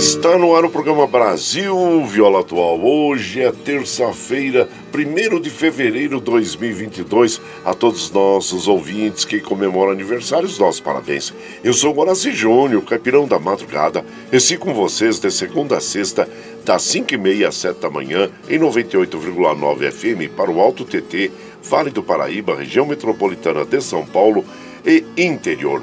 Está no ar o programa Brasil Viola Atual. Hoje é terça-feira, 1 de fevereiro de 2022. A todos os nossos ouvintes que comemoram aniversários, nossos parabéns. Eu sou Guaraci Júnior, caipirão da madrugada. Estive com vocês de segunda a sexta, das 5h30 às 7 da manhã, em 98,9 FM para o Alto TT, Vale do Paraíba, região metropolitana de São Paulo e interior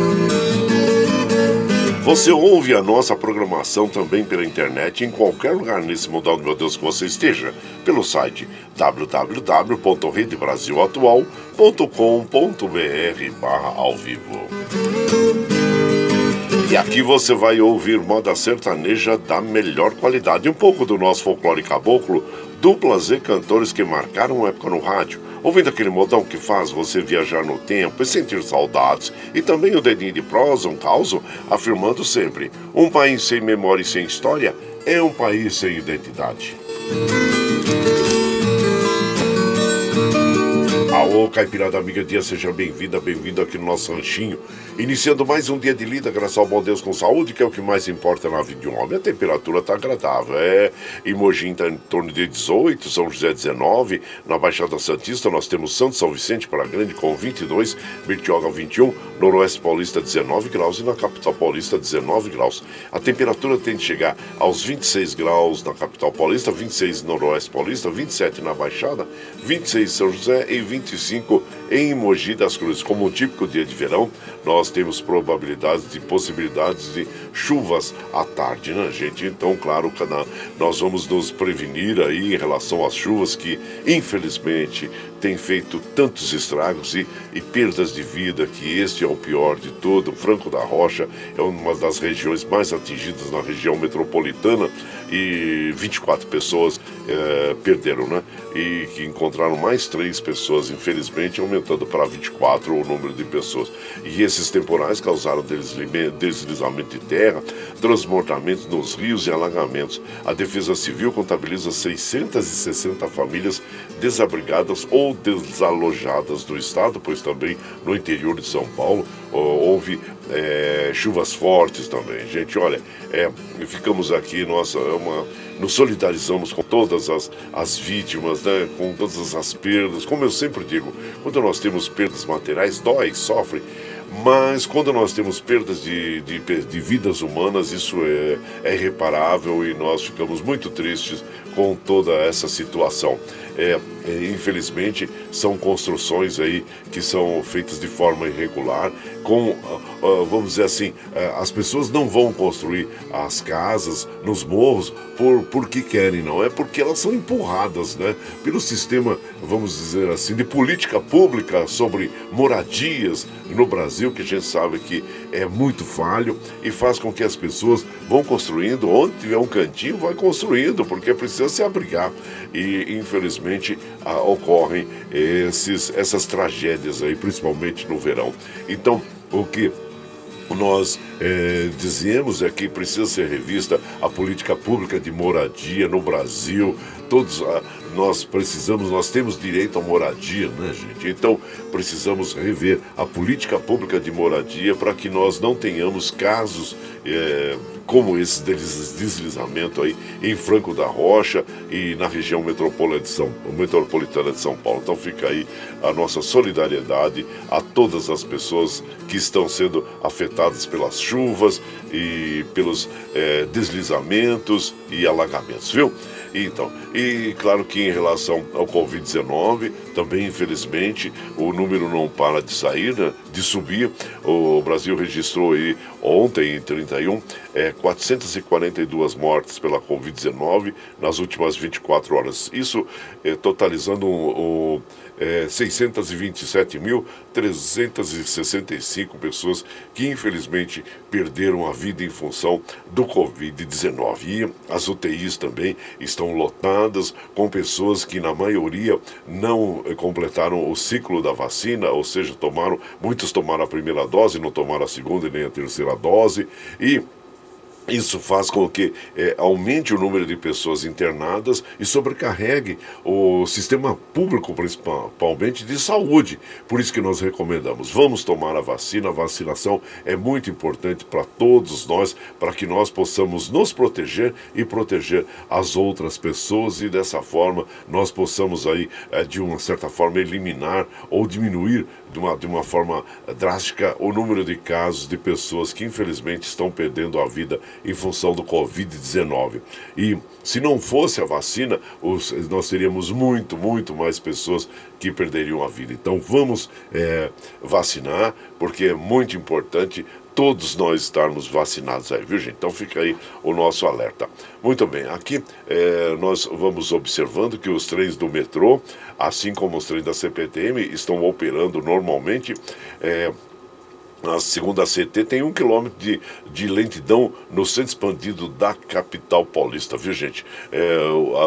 Você ouve a nossa programação também pela internet em qualquer lugar nesse mundão, meu Deus, que você esteja, pelo site www.redebrasilatual.com.br barra ao vivo. E aqui você vai ouvir moda sertaneja da melhor qualidade, um pouco do nosso folclore caboclo, duplas e cantores que marcaram época no rádio ouvindo aquele modão que faz você viajar no tempo e sentir saudades, e também o dedinho de prosa, um caos, afirmando sempre: um país sem memória e sem história é um país sem identidade. Aô, Caipirada Amiga Dia, seja bem-vinda, bem-vindo aqui no nosso ranchinho. Iniciando mais um dia de lida, graças ao bom Deus com saúde, que é o que mais importa na vida de um homem. A temperatura está agradável. É, em Mogi está em torno de 18, São José 19, na Baixada Santista nós temos Santo São Vicente para Grande com 22, Bertioga 21, Noroeste Paulista 19 graus e na capital paulista 19 graus. A temperatura tende a chegar aos 26 graus na capital paulista, 26 no Noroeste Paulista, 27 na Baixada, 26 em São José e 20 25 em Mogi das Cruzes. Como um típico dia de verão, nós temos probabilidades de possibilidades de chuvas à tarde, né, gente? Então, claro, nós vamos nos prevenir aí em relação às chuvas que, infelizmente, tem feito tantos estragos e, e, perdas de vida, que este é o pior de todo. Franco da Rocha é uma das regiões mais atingidas na região metropolitana e 24 pessoas é, perderam, né? E que encontraram mais três pessoas, infelizmente, aumentando para 24 o número de pessoas. E esses temporais causaram deslizamento de terra, transbordamentos nos rios e alagamentos. A Defesa Civil contabiliza 660 famílias desabrigadas ou desalojadas do estado, pois também no interior de São Paulo houve é, chuvas fortes também. Gente, olha, é, ficamos aqui, nossa, é uma, nos solidarizamos com todas as, as vítimas, né, com todas as perdas. Como eu sempre digo, quando nós temos perdas materiais, dói, sofre. Mas quando nós temos perdas de, de, de vidas humanas, isso é, é irreparável e nós ficamos muito tristes com toda essa situação. É, infelizmente, são construções aí que são feitas de forma irregular, com, uh, uh, vamos dizer assim, uh, as pessoas não vão construir as casas nos morros por porque querem, não é porque elas são empurradas, né, pelo sistema, vamos dizer assim, de política pública sobre moradias no Brasil, que a gente sabe que é muito falho e faz com que as pessoas vão construindo, onde tiver um cantinho, vai construindo, porque precisa se abrigar. E infelizmente ocorrem esses, essas tragédias aí, principalmente no verão. Então, o que nós é, dizemos é que precisa ser revista a política pública de moradia no Brasil. Todos ah, nós precisamos, nós temos direito à moradia, né, gente? Então precisamos rever a política pública de moradia para que nós não tenhamos casos é, como esse deslizamento aí em Franco da Rocha e na região metropolitana de, São, metropolitana de São Paulo. Então fica aí a nossa solidariedade a todas as pessoas que estão sendo afetadas pelas chuvas e pelos é, deslizamentos e alagamentos, viu? Então, e claro que em relação ao Covid-19, também infelizmente o número não para de sair, né, de subir. O Brasil registrou aí ontem, em 31, é, 442 mortes pela Covid-19 nas últimas 24 horas. Isso é, totalizando o, o é, 627.365 pessoas que infelizmente perderam a vida em função do Covid-19. E as UTIs também estão lotadas com pessoas que, na maioria, não eh, completaram o ciclo da vacina, ou seja, tomaram, muitos tomaram a primeira dose, não tomaram a segunda nem a terceira dose, e isso faz com que é, aumente o número de pessoas internadas e sobrecarregue o sistema público, principalmente de saúde. Por isso que nós recomendamos, vamos tomar a vacina. A vacinação é muito importante para todos nós, para que nós possamos nos proteger e proteger as outras pessoas e dessa forma nós possamos aí, é, de uma certa forma, eliminar ou diminuir de uma, de uma forma drástica o número de casos de pessoas que infelizmente estão perdendo a vida em função do Covid-19. E se não fosse a vacina, os, nós teríamos muito, muito mais pessoas que perderiam a vida. Então vamos é, vacinar, porque é muito importante todos nós estarmos vacinados aí, viu gente? Então fica aí o nosso alerta. Muito bem, aqui é, nós vamos observando que os trens do metrô, assim como os trens da CPTM, estão operando normalmente. É, a segunda CT tem um quilômetro de, de lentidão no centro expandido da capital paulista, viu gente? É,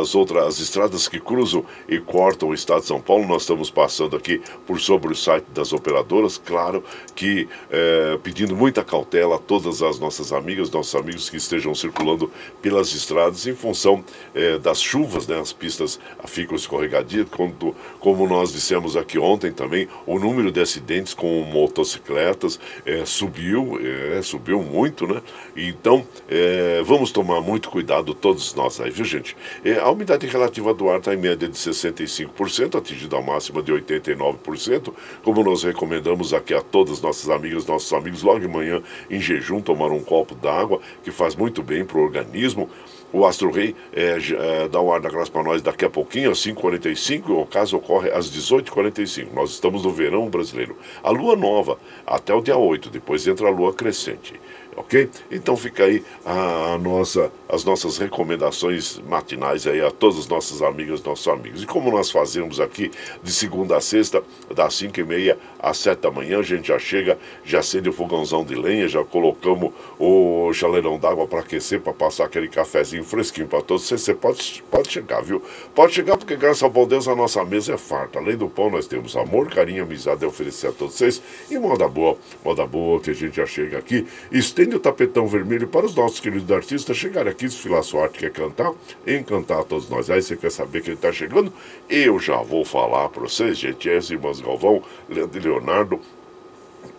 as outras as estradas que cruzam e cortam o estado de São Paulo, nós estamos passando aqui por sobre o site das operadoras, claro que é, pedindo muita cautela a todas as nossas amigas, nossos amigos que estejam circulando pelas estradas em função é, das chuvas, né? As pistas ficam escorregadias, como, como nós dissemos aqui ontem também, o número de acidentes com motocicletas é, subiu, é, subiu muito, né? Então, é, vamos tomar muito cuidado todos nós aí, viu, gente? É, a umidade relativa do ar está em média de 65%, atingida a máxima de 89%, como nós recomendamos aqui a todas nossas amigas, nossos amigos, logo de manhã, em jejum, tomar um copo d'água, que faz muito bem para o organismo. O Astro Rei é, é, dá um ar da graça para nós daqui a pouquinho, às 5h45, o caso ocorre às 18h45. Nós estamos no verão brasileiro. A lua nova, até o dia 8, depois entra a lua crescente ok? Então fica aí a, a, nossa, as nossas recomendações matinais aí a todos os nossos amigos, nossos amigos. E como nós fazemos aqui de segunda a sexta, das 5 e meia às 7 da manhã, a gente já chega, já acende o fogãozão de lenha, já colocamos o chaleirão d'água para aquecer, para passar aquele cafezinho fresquinho para todos. Você, você pode, pode chegar, viu? Pode chegar porque graças ao bom Deus a nossa mesa é farta. Além do pão, nós temos amor, carinho, amizade a oferecer a todos vocês. E moda boa, moda boa que a gente já chega aqui. Estende estende o tapetão vermelho para os nossos queridos artistas chegarem aqui, desfilar sua arte, quer cantar, encantar a todos nós. Aí você quer saber quem está chegando? Eu já vou falar para vocês, gente. É Galvão, Leandro e Leonardo,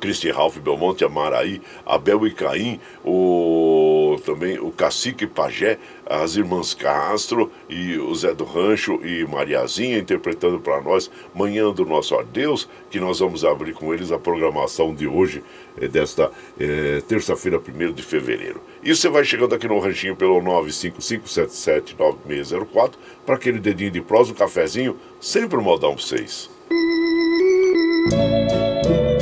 Cristian Ralph Belmonte, Amaraí, Abel e Caim, o, também o Cacique Pajé, as irmãs Castro e o Zé do Rancho e Mariazinha interpretando para nós Manhã do Nosso Adeus, que nós vamos abrir com eles a programação de hoje, é, desta é, terça-feira, 1 de fevereiro. E você vai chegando aqui no ranchinho pelo 955779604 para aquele dedinho de prosa, um cafezinho, sempre um modão para vocês. acenando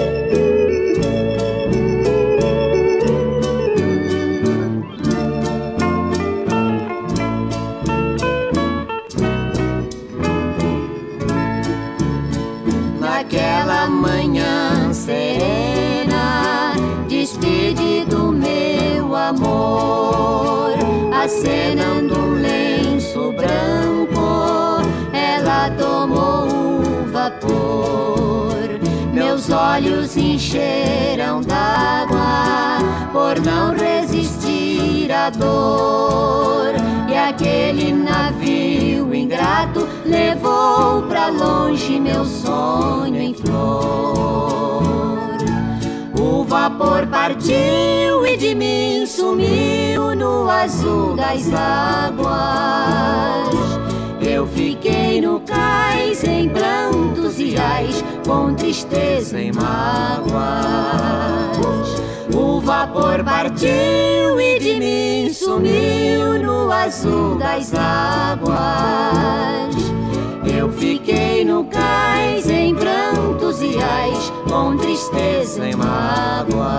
Meus olhos encheram d'água por não resistir à dor. E aquele navio ingrato levou pra longe meu sonho em flor. O vapor partiu e de mim sumiu no azul das águas. Eu fiquei no cais em prantos e ais, com tristeza e mágoas. O vapor partiu e de mim sumiu no azul das águas. Eu fiquei no cais em prantos e ais, com tristeza e mágoa.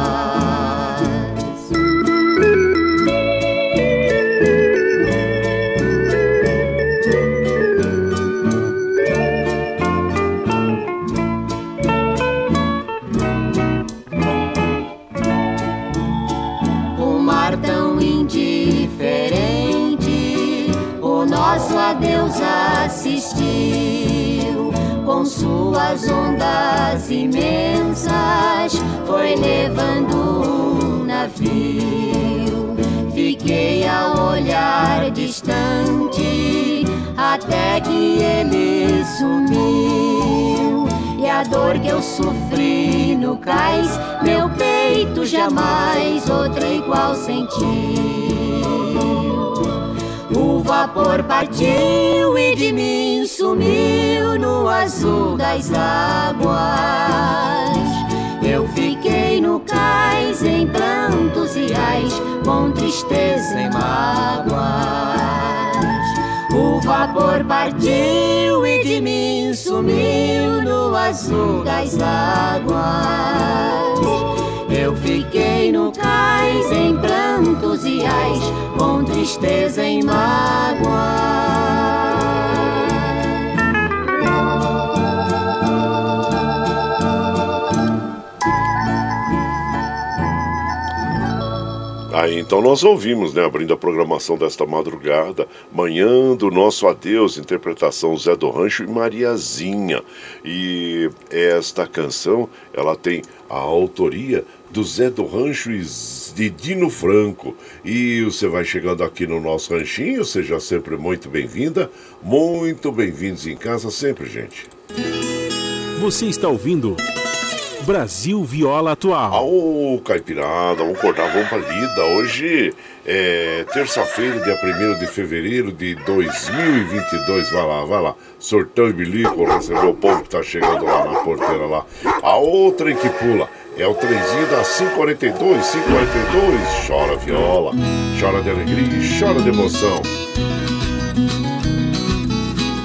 Suas ondas imensas, foi levando o navio. Fiquei a olhar distante até que ele sumiu. E a dor que eu sofri no cais, meu peito jamais outra igual sentiu. O vapor partiu e de mim sumiu no azul das águas. Eu fiquei no cais em prantos e ais, com tristeza e mágoas. O vapor partiu e de mim sumiu no azul das águas. Eu fiquei no cais em prantos e ais, com tristeza e mágoa. Aí então nós ouvimos, né, abrindo a programação desta madrugada, Manhã do Nosso Adeus, interpretação Zé do Rancho e Mariazinha. E esta canção, ela tem a autoria do Zé do Rancho e de Dino Franco. E você vai chegando aqui no nosso ranchinho, seja sempre muito bem-vinda, muito bem-vindos em casa sempre, gente. Você está ouvindo Brasil Viola Atual. Ô, Caipirada, vamos cortar, vamos pra lida. Hoje é terça-feira, dia 1 de fevereiro de 2022. Vai lá, vai lá. Sortão e bilico, recebeu o povo que tá chegando lá na porteira lá. A outra em que pula. É o trenzinho da 542, 542. Chora viola, chora de alegria e chora de emoção.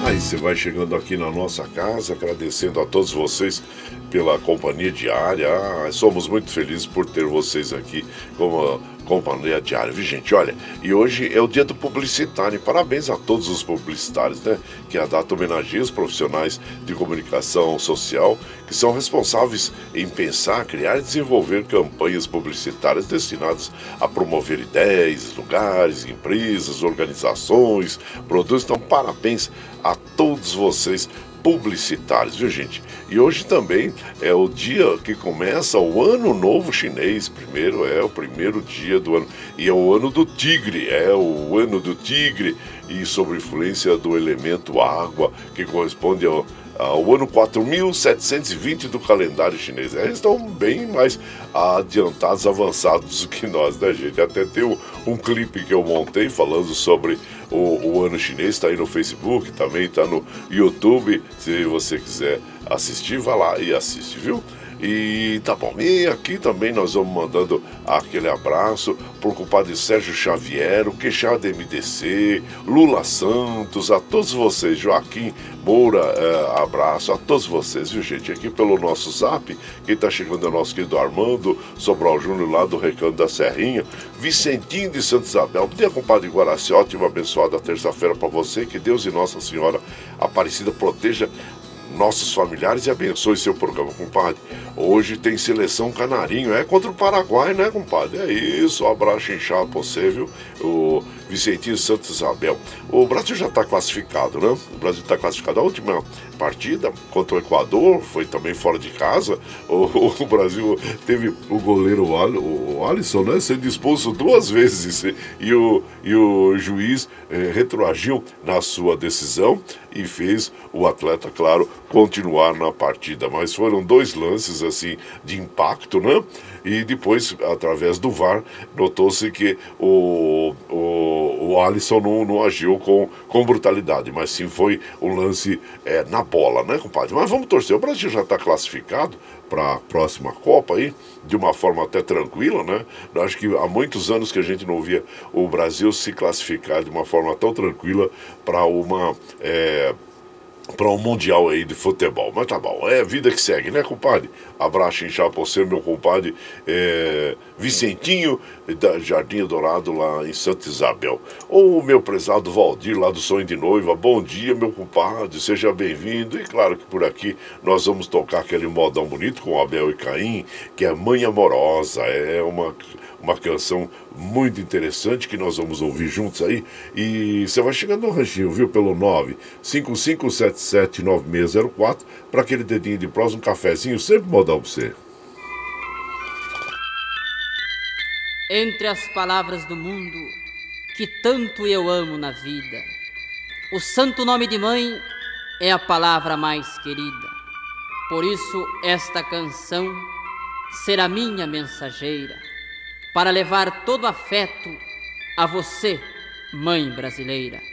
Aí você vai chegando aqui na nossa casa, agradecendo a todos vocês pela companhia diária. Ah, somos muito felizes por ter vocês aqui como companhia diária, viu gente? Olha, e hoje é o dia do publicitário. Parabéns a todos os publicitários, né? Que a data homenageia os profissionais de comunicação social que são responsáveis em pensar, criar e desenvolver campanhas publicitárias destinadas a promover ideias, lugares, empresas, organizações, produtos. Então, parabéns a todos vocês publicitários, viu gente? E hoje também é o dia que começa o ano novo chinês. Primeiro é o primeiro dia do ano. E é o ano do tigre, é o ano do tigre. E sobre influência do elemento água, que corresponde ao, ao ano 4720 do calendário chinês. Eles estão bem mais adiantados, avançados do que nós, né, gente? Até tem um, um clipe que eu montei falando sobre o, o ano chinês, está aí no Facebook, também está no YouTube. Se você quiser assistir, vá lá e assiste, viu? E tá bom. E aqui também nós vamos mandando aquele abraço por compadre Sérgio Xavier, o Queixada MDC, Lula Santos, a todos vocês, Joaquim Moura, é, abraço a todos vocês, viu gente? Aqui pelo nosso zap, quem tá chegando é o nosso querido Armando, Sobral Júnior lá do Recanto da Serrinha, Vicentinho de Santa Isabel. Bom dia, compadre Guaraci, ótima abençoada terça-feira para você, que Deus e Nossa Senhora Aparecida proteja nossos familiares e abençoe seu programa, compadre. Hoje tem seleção canarinho, é contra o Paraguai, né, compadre? É isso, um abraço inchado pra você, viu? O Vicentinho Santos Isabel. O Brasil já está classificado, né? O Brasil está classificado. A última partida contra o Equador foi também fora de casa. O, o Brasil teve o goleiro o Alisson, né? Sendo expulso duas vezes e o, e o juiz eh, retroagiu na sua decisão e fez o atleta, claro, continuar na partida. Mas foram dois lances assim de impacto, né? E depois, através do VAR, notou-se que o, o, o Alisson não, não agiu com, com brutalidade, mas sim foi o lance é, na bola, né, compadre? Mas vamos torcer. O Brasil já está classificado para a próxima Copa aí, de uma forma até tranquila, né? Eu acho que há muitos anos que a gente não via o Brasil se classificar de uma forma tão tranquila para uma. É, para um mundial aí de futebol. Mas tá bom, é vida que segue, né, compadre? Abraço inchado pra você, meu compadre é, Vicentinho, da Jardim Dourado, lá em Santa Isabel. Ou meu prezado Valdir, lá do Sonho de Noiva. Bom dia, meu compadre, seja bem-vindo. E claro que por aqui nós vamos tocar aquele modão bonito com Abel e Caim, que é Mãe Amorosa. É uma uma canção muito interessante que nós vamos ouvir juntos aí. E você vai chegando no ranchinho, viu? Pelo 955779604 para aquele dedinho de prosa, um cafezinho, sempre modal para você. Entre as palavras do mundo que tanto eu amo na vida, o santo nome de mãe é a palavra mais querida. Por isso, esta canção será minha mensageira para levar todo afeto a você, mãe brasileira.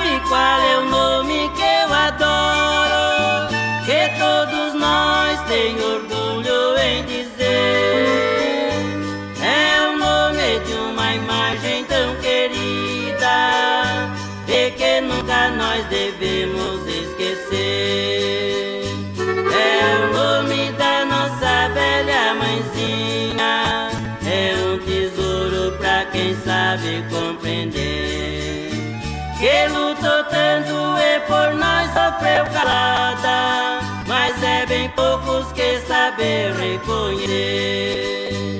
Sabe qual é o nome que eu adoro, que todos nós temos orgulho em dizer. É o nome de uma imagem tão querida, e que nunca nós devemos esquecer. É o nome da nossa velha mãezinha, é um tesouro pra quem sabe compreender que lutou tanto e por nós sofreu calada, mas é bem poucos que sabem reconhecer.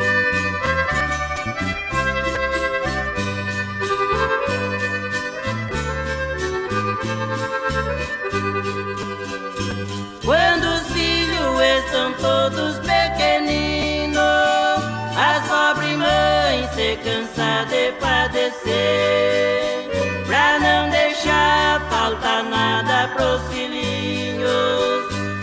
Quando os filhos estão todos pequeninos, as pobres mães se cansa de padecer, nada pros filhinhos.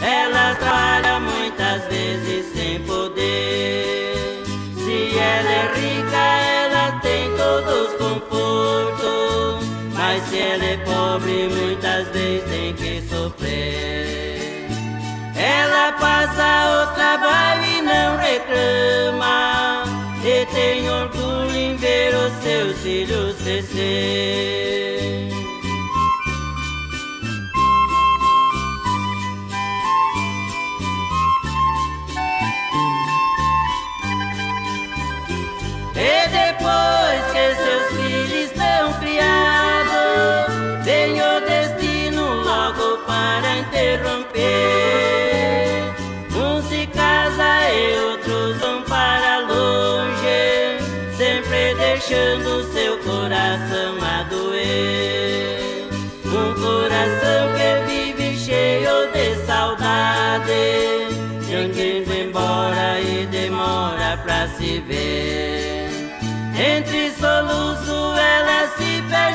Ela trabalha muitas vezes sem poder. Se ela é rica, ela tem todos os confortos, mas se ela é pobre, muitas vezes tem que sofrer. Ela passa o trabalho e não reclama e tem orgulho em ver os seus filhos crescer.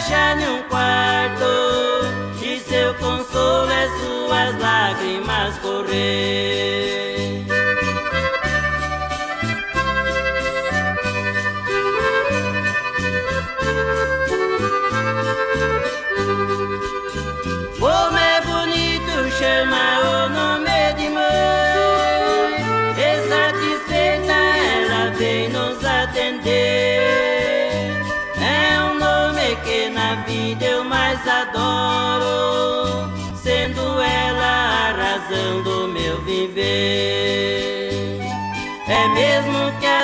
Fecha num quarto E seu consolo é suas lágrimas correr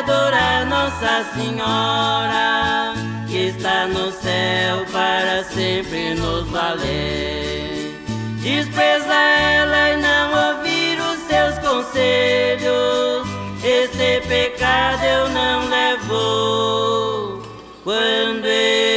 adorar Nossa Senhora Que está no céu para sempre nos valer Despreza ela e não ouvir os seus conselhos. Este pecado eu não levo quando eu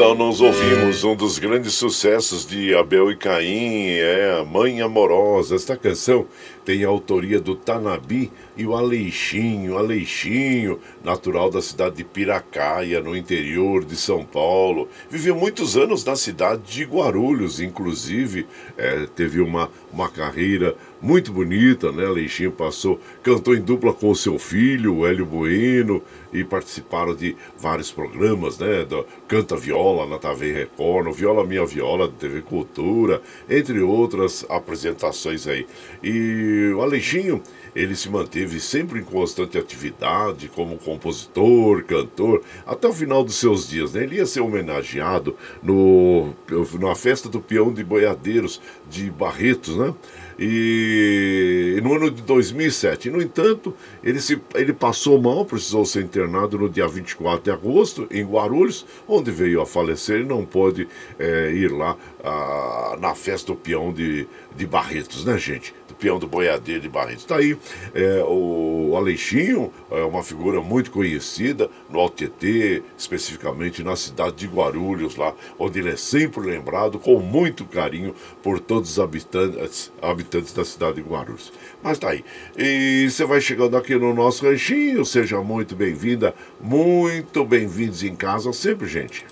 Então nós ouvimos um dos grandes sucessos de Abel e Caim, é a Mãe Amorosa. Esta canção tem a autoria do Tanabi e o Aleixinho. Aleixinho, natural da cidade de Piracaia, no interior de São Paulo. Viveu muitos anos na cidade de Guarulhos, inclusive é, teve uma, uma carreira muito bonita, né? Aleixinho passou, cantou em dupla com o seu filho, o Hélio Bueno, e participaram de vários programas, né? Do Canta Viola na TV Record, no Viola Minha Viola da TV Cultura, entre outras apresentações aí. E o Aleixinho, ele se manteve sempre em constante atividade como compositor, cantor, até o final dos seus dias. Né? Ele ia ser homenageado no, na festa do peão de boiadeiros de Barretos, né? E no ano de 2007. No entanto, ele, se, ele passou mal, precisou ser internado no dia 24 de agosto, em Guarulhos, onde veio a falecer e não pôde é, ir lá ah, na festa do peão de, de Barretos, né, gente? Do peão do boiadeiro de Barretos. Está aí é, o Aleixinho, é uma figura muito conhecida no Altetê, especificamente na cidade de Guarulhos, lá, onde ele é sempre lembrado com muito carinho por todos os habitantes, habitantes da cidade de Guarulhos. Mas tá aí. E você vai chegando aqui no nosso ranchinho, seja muito bem-vinda, muito bem-vindos em casa sempre, gente.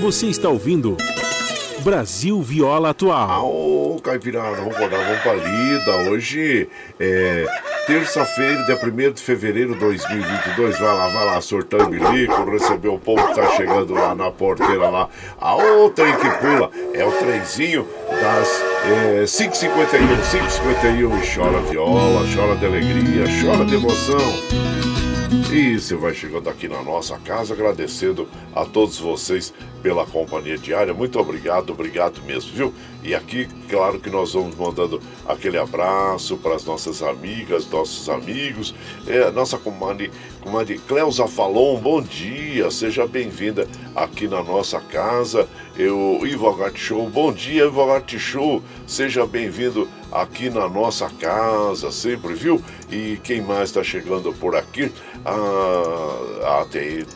Você está ouvindo Brasil Viola Atual. Ô, Caipirada, vamos acordar, vamos pra lida. Hoje é terça-feira, dia 1 de fevereiro de 2022. Vai lá, vai lá, surtando bilico, receber o povo que tá chegando lá na porteira lá. A outra trem que pula é o trenzinho das é, 5h51, 5h51. Chora viola, chora de alegria, chora de emoção. E você vai chegando aqui na nossa casa, agradecendo a todos vocês pela companhia diária. Muito obrigado, obrigado mesmo, viu? E aqui, claro que nós vamos mandando aquele abraço para as nossas amigas, nossos amigos. É, nossa comadre, comadre Cleusa Falon, bom dia, seja bem-vinda aqui na nossa casa. Eu, Ivo Show, bom dia, Ivo Show, seja bem-vindo aqui na nossa casa, sempre, viu? E quem mais está chegando por aqui? Ah, ah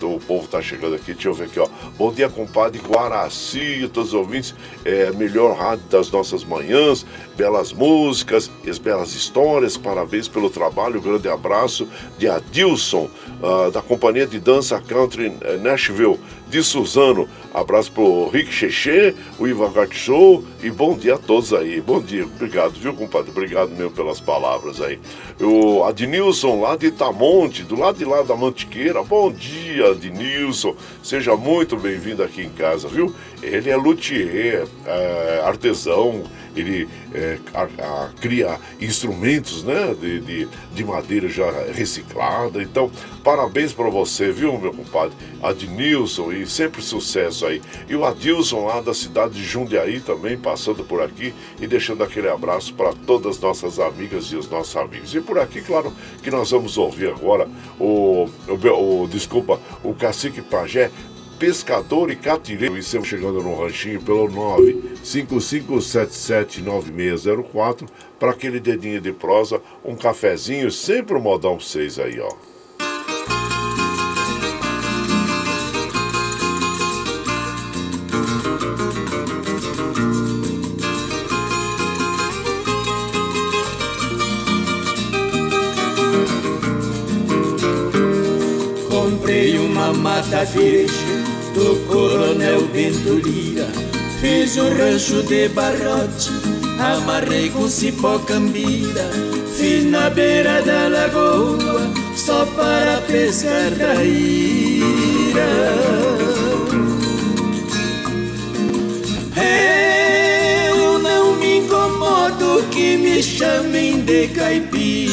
o povo está chegando aqui, deixa eu ver aqui, ó. Bom dia, compadre Guaraci, todos os ouvintes. É, melhor rádio das nossas manhãs, belas músicas, as belas histórias. Parabéns pelo trabalho. grande abraço de Adilson, ah, da companhia de dança Country eh, Nashville de Suzano. Abraço pro Rick Cheche, o Ivan Show e bom dia a todos aí. Bom dia, obrigado, viu, compadre? Obrigado mesmo pelas palavras aí. Adnilson lá de Itamonte, do lado de lá da Mantiqueira. Bom dia, Adnilson. Seja muito bem-vindo aqui em casa, viu? Ele é luthier, é, artesão, ele é, a, a, cria instrumentos né, de, de, de, madeira já reciclada. Então, parabéns para você, viu, meu compadre? Adnilson, e sempre sucesso aí. E o Adilson lá da cidade de Jundiaí também, passando por aqui e deixando aquele abraço para todas as nossas amigas e os nossos amigos. E por aqui, claro, que nós vamos ouvir agora o, o, o desculpa, o Cacique Pajé pescador e catireiro. E estamos chegando no ranchinho pelo 955779604 para aquele dedinho de prosa, um cafezinho, sempre um modão 6 aí, ó. Mata verde do coronel Bento Lira Fiz um rancho de barrote, amarrei com cipó cambira. Fiz na beira da lagoa, só para pescar traíra. Eu não me incomodo que me chamem de caipira.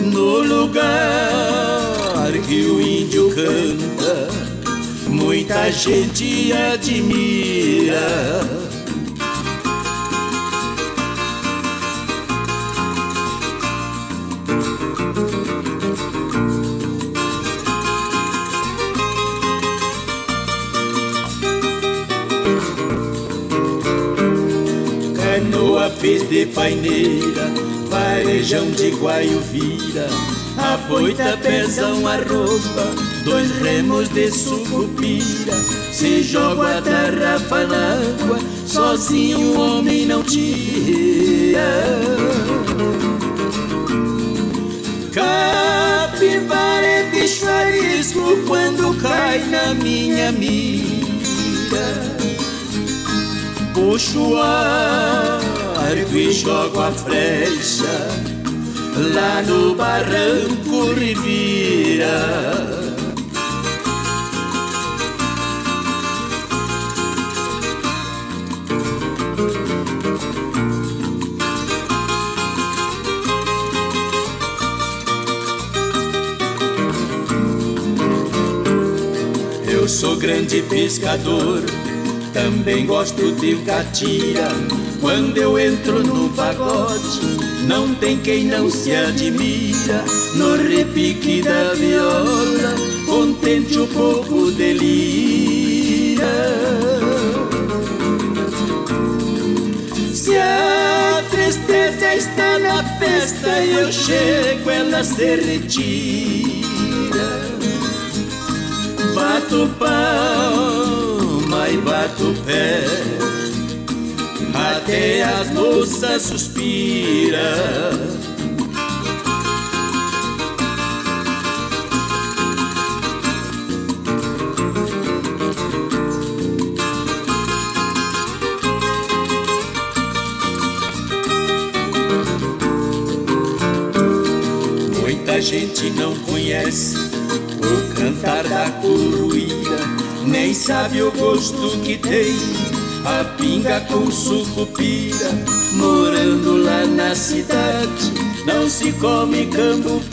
No lugar que o índio canta, muita gente admira. Canoa fez de paineira, varejão de guaiuvira a boita pesa a roupa, dois remos de sucupira. Se joga a tarrafa na água, sozinho o homem não tira. Capivara é bicho arisco quando cai na minha mira. Puxo o arco e jogo a flecha lá no barranco Rivira. Eu sou grande pescador, também gosto de catira. Quando eu entro no pagode, não tem quem não se admira no repique da viola, contente o povo delira. Se a tristeza está na festa e eu chego, ela se retira. Bato palma e bato pé até as moças suspiram. Muita gente não conhece o cantar da coruíra, nem sabe o gosto que tem a pinga com sucupira, morando lá na cidade, não se come cambuquira.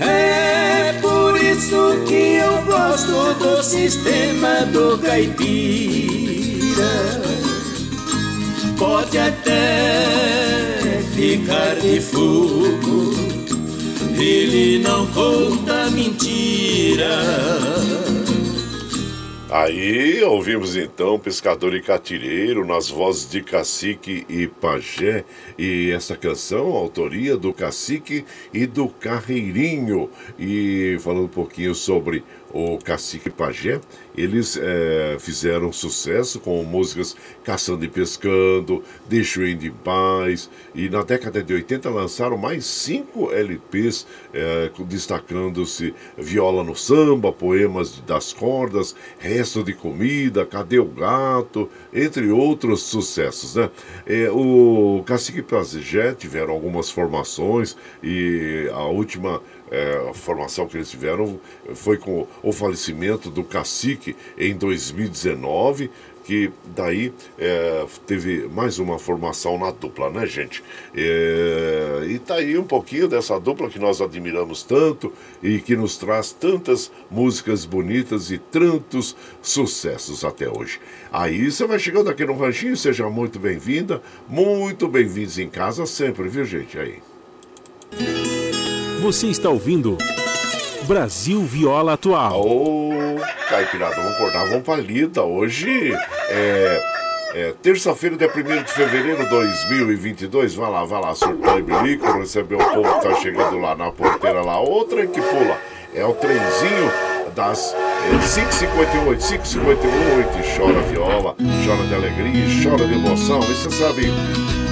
É por isso que eu gosto do sistema do caipira. Pode até ficar de fogo ele não conta mentira. freedom. Aí ouvimos então Pescador e Catireiro nas vozes de Cacique e Pajé. E essa canção, autoria do Cacique e do Carreirinho. E falando um pouquinho sobre o Cacique Pajé, eles é, fizeram sucesso com músicas Caçando e Pescando, Deixo em Paz, e na década de 80 lançaram mais cinco LPs, é, destacando-se Viola no Samba, Poemas das Cordas, Resto de Comida, Cadê o Gato, entre outros sucessos. Né? É, o Cacique Pajé tiveram algumas formações, e a última é, formação que eles tiveram foi com o falecimento do cacique em 2019, que daí é, teve mais uma formação na dupla, né, gente? É, e tá aí um pouquinho dessa dupla que nós admiramos tanto e que nos traz tantas músicas bonitas e tantos sucessos até hoje. Aí você vai chegando aqui no Ranchinho, seja muito bem-vinda, muito bem-vindos em casa sempre, viu, gente? Aí. Você está ouvindo Brasil Viola Atual. Ô, Caipirada, vamos acordar, vamos pra lida. Hoje é, é terça-feira, dia 1 de fevereiro de 2022. Vai lá, vai lá, surtou e bilico, recebeu o povo que tá chegando lá na porteira lá. Outra que pula é o trenzinho das é, 5h58, 5h58. Chora viola, chora de alegria, chora de emoção. E você sabe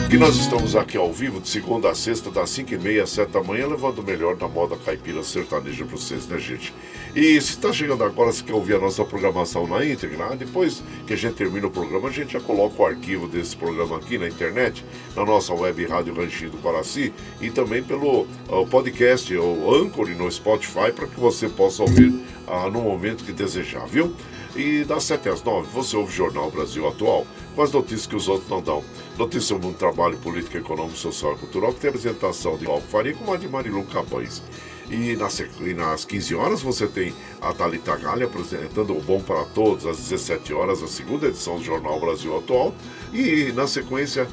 que nós estamos aqui ao vivo de segunda a sexta, das 5 e meia às 7 da manhã, levando o melhor da moda caipira sertaneja para vocês, né, gente? E se está chegando agora, se quer ouvir a nossa programação na íntegra, depois que a gente termina o programa, a gente já coloca o arquivo desse programa aqui na internet, na nossa web Rádio Ranchinho do Guaraci e também pelo uh, podcast, o Anchor no Spotify, para que você possa ouvir uh, no momento que desejar, viu? E das 7 às 9 você ouve o Jornal Brasil Atual, com as notícias que os outros não dão. Notícia do mundo trabalho, política, econômico, social e cultural, que tem apresentação de Faria com a de Marilu Cabães. E nas, e nas 15 horas você tem a Thalita Galha apresentando o Bom para Todos, às 17 horas, a segunda edição do Jornal Brasil Atual. E na sequência,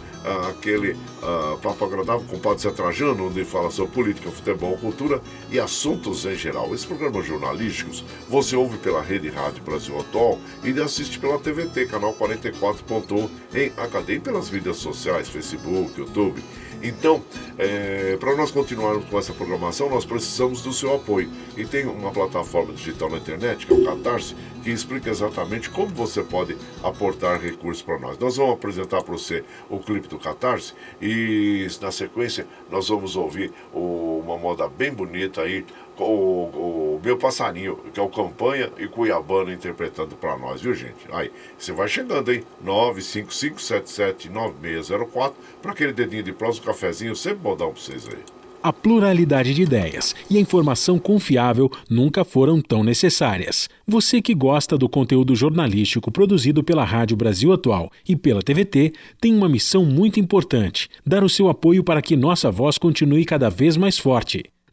aquele uh, Papo Agradável com o Padre Trajano, onde fala sobre política, futebol, cultura e assuntos em geral. Esses programas jornalísticos você ouve pela Rede Rádio Brasil Atual e assiste pela TVT, canal 44.1 em HD e pelas mídias sociais, Facebook, YouTube. Então, é, para nós continuarmos com essa programação, nós precisamos do seu apoio. E tem uma plataforma digital na internet, que é o Catarse, que explica exatamente como você pode aportar recursos para nós. Nós vamos apresentar para você o clipe do Catarse e, na sequência, nós vamos ouvir o, uma moda bem bonita aí o, o, meu passarinho, que é o Campanha e Cuiabano interpretando para nós, viu gente? Aí, você vai chegando, hein? 955779604 para aquele dedinho de prosa, um cafezinho, sempre bom dar um para vocês aí. A pluralidade de ideias e a informação confiável nunca foram tão necessárias. Você que gosta do conteúdo jornalístico produzido pela Rádio Brasil Atual e pela TVT tem uma missão muito importante: dar o seu apoio para que nossa voz continue cada vez mais forte.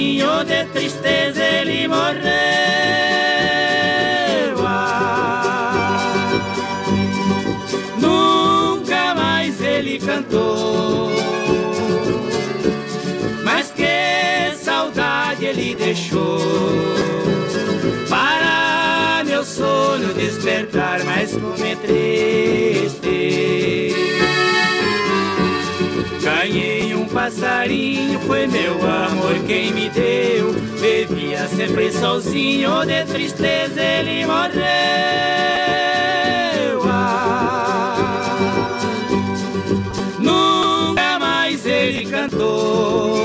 Sozinho de tristeza ele morreu. Ah, nunca mais ele cantou. Mas que saudade ele deixou para meu sono despertar, mas como é triste. Passarinho, foi meu amor quem me deu. Bebia sempre sozinho, de tristeza ele morreu. Ah, nunca mais ele cantou.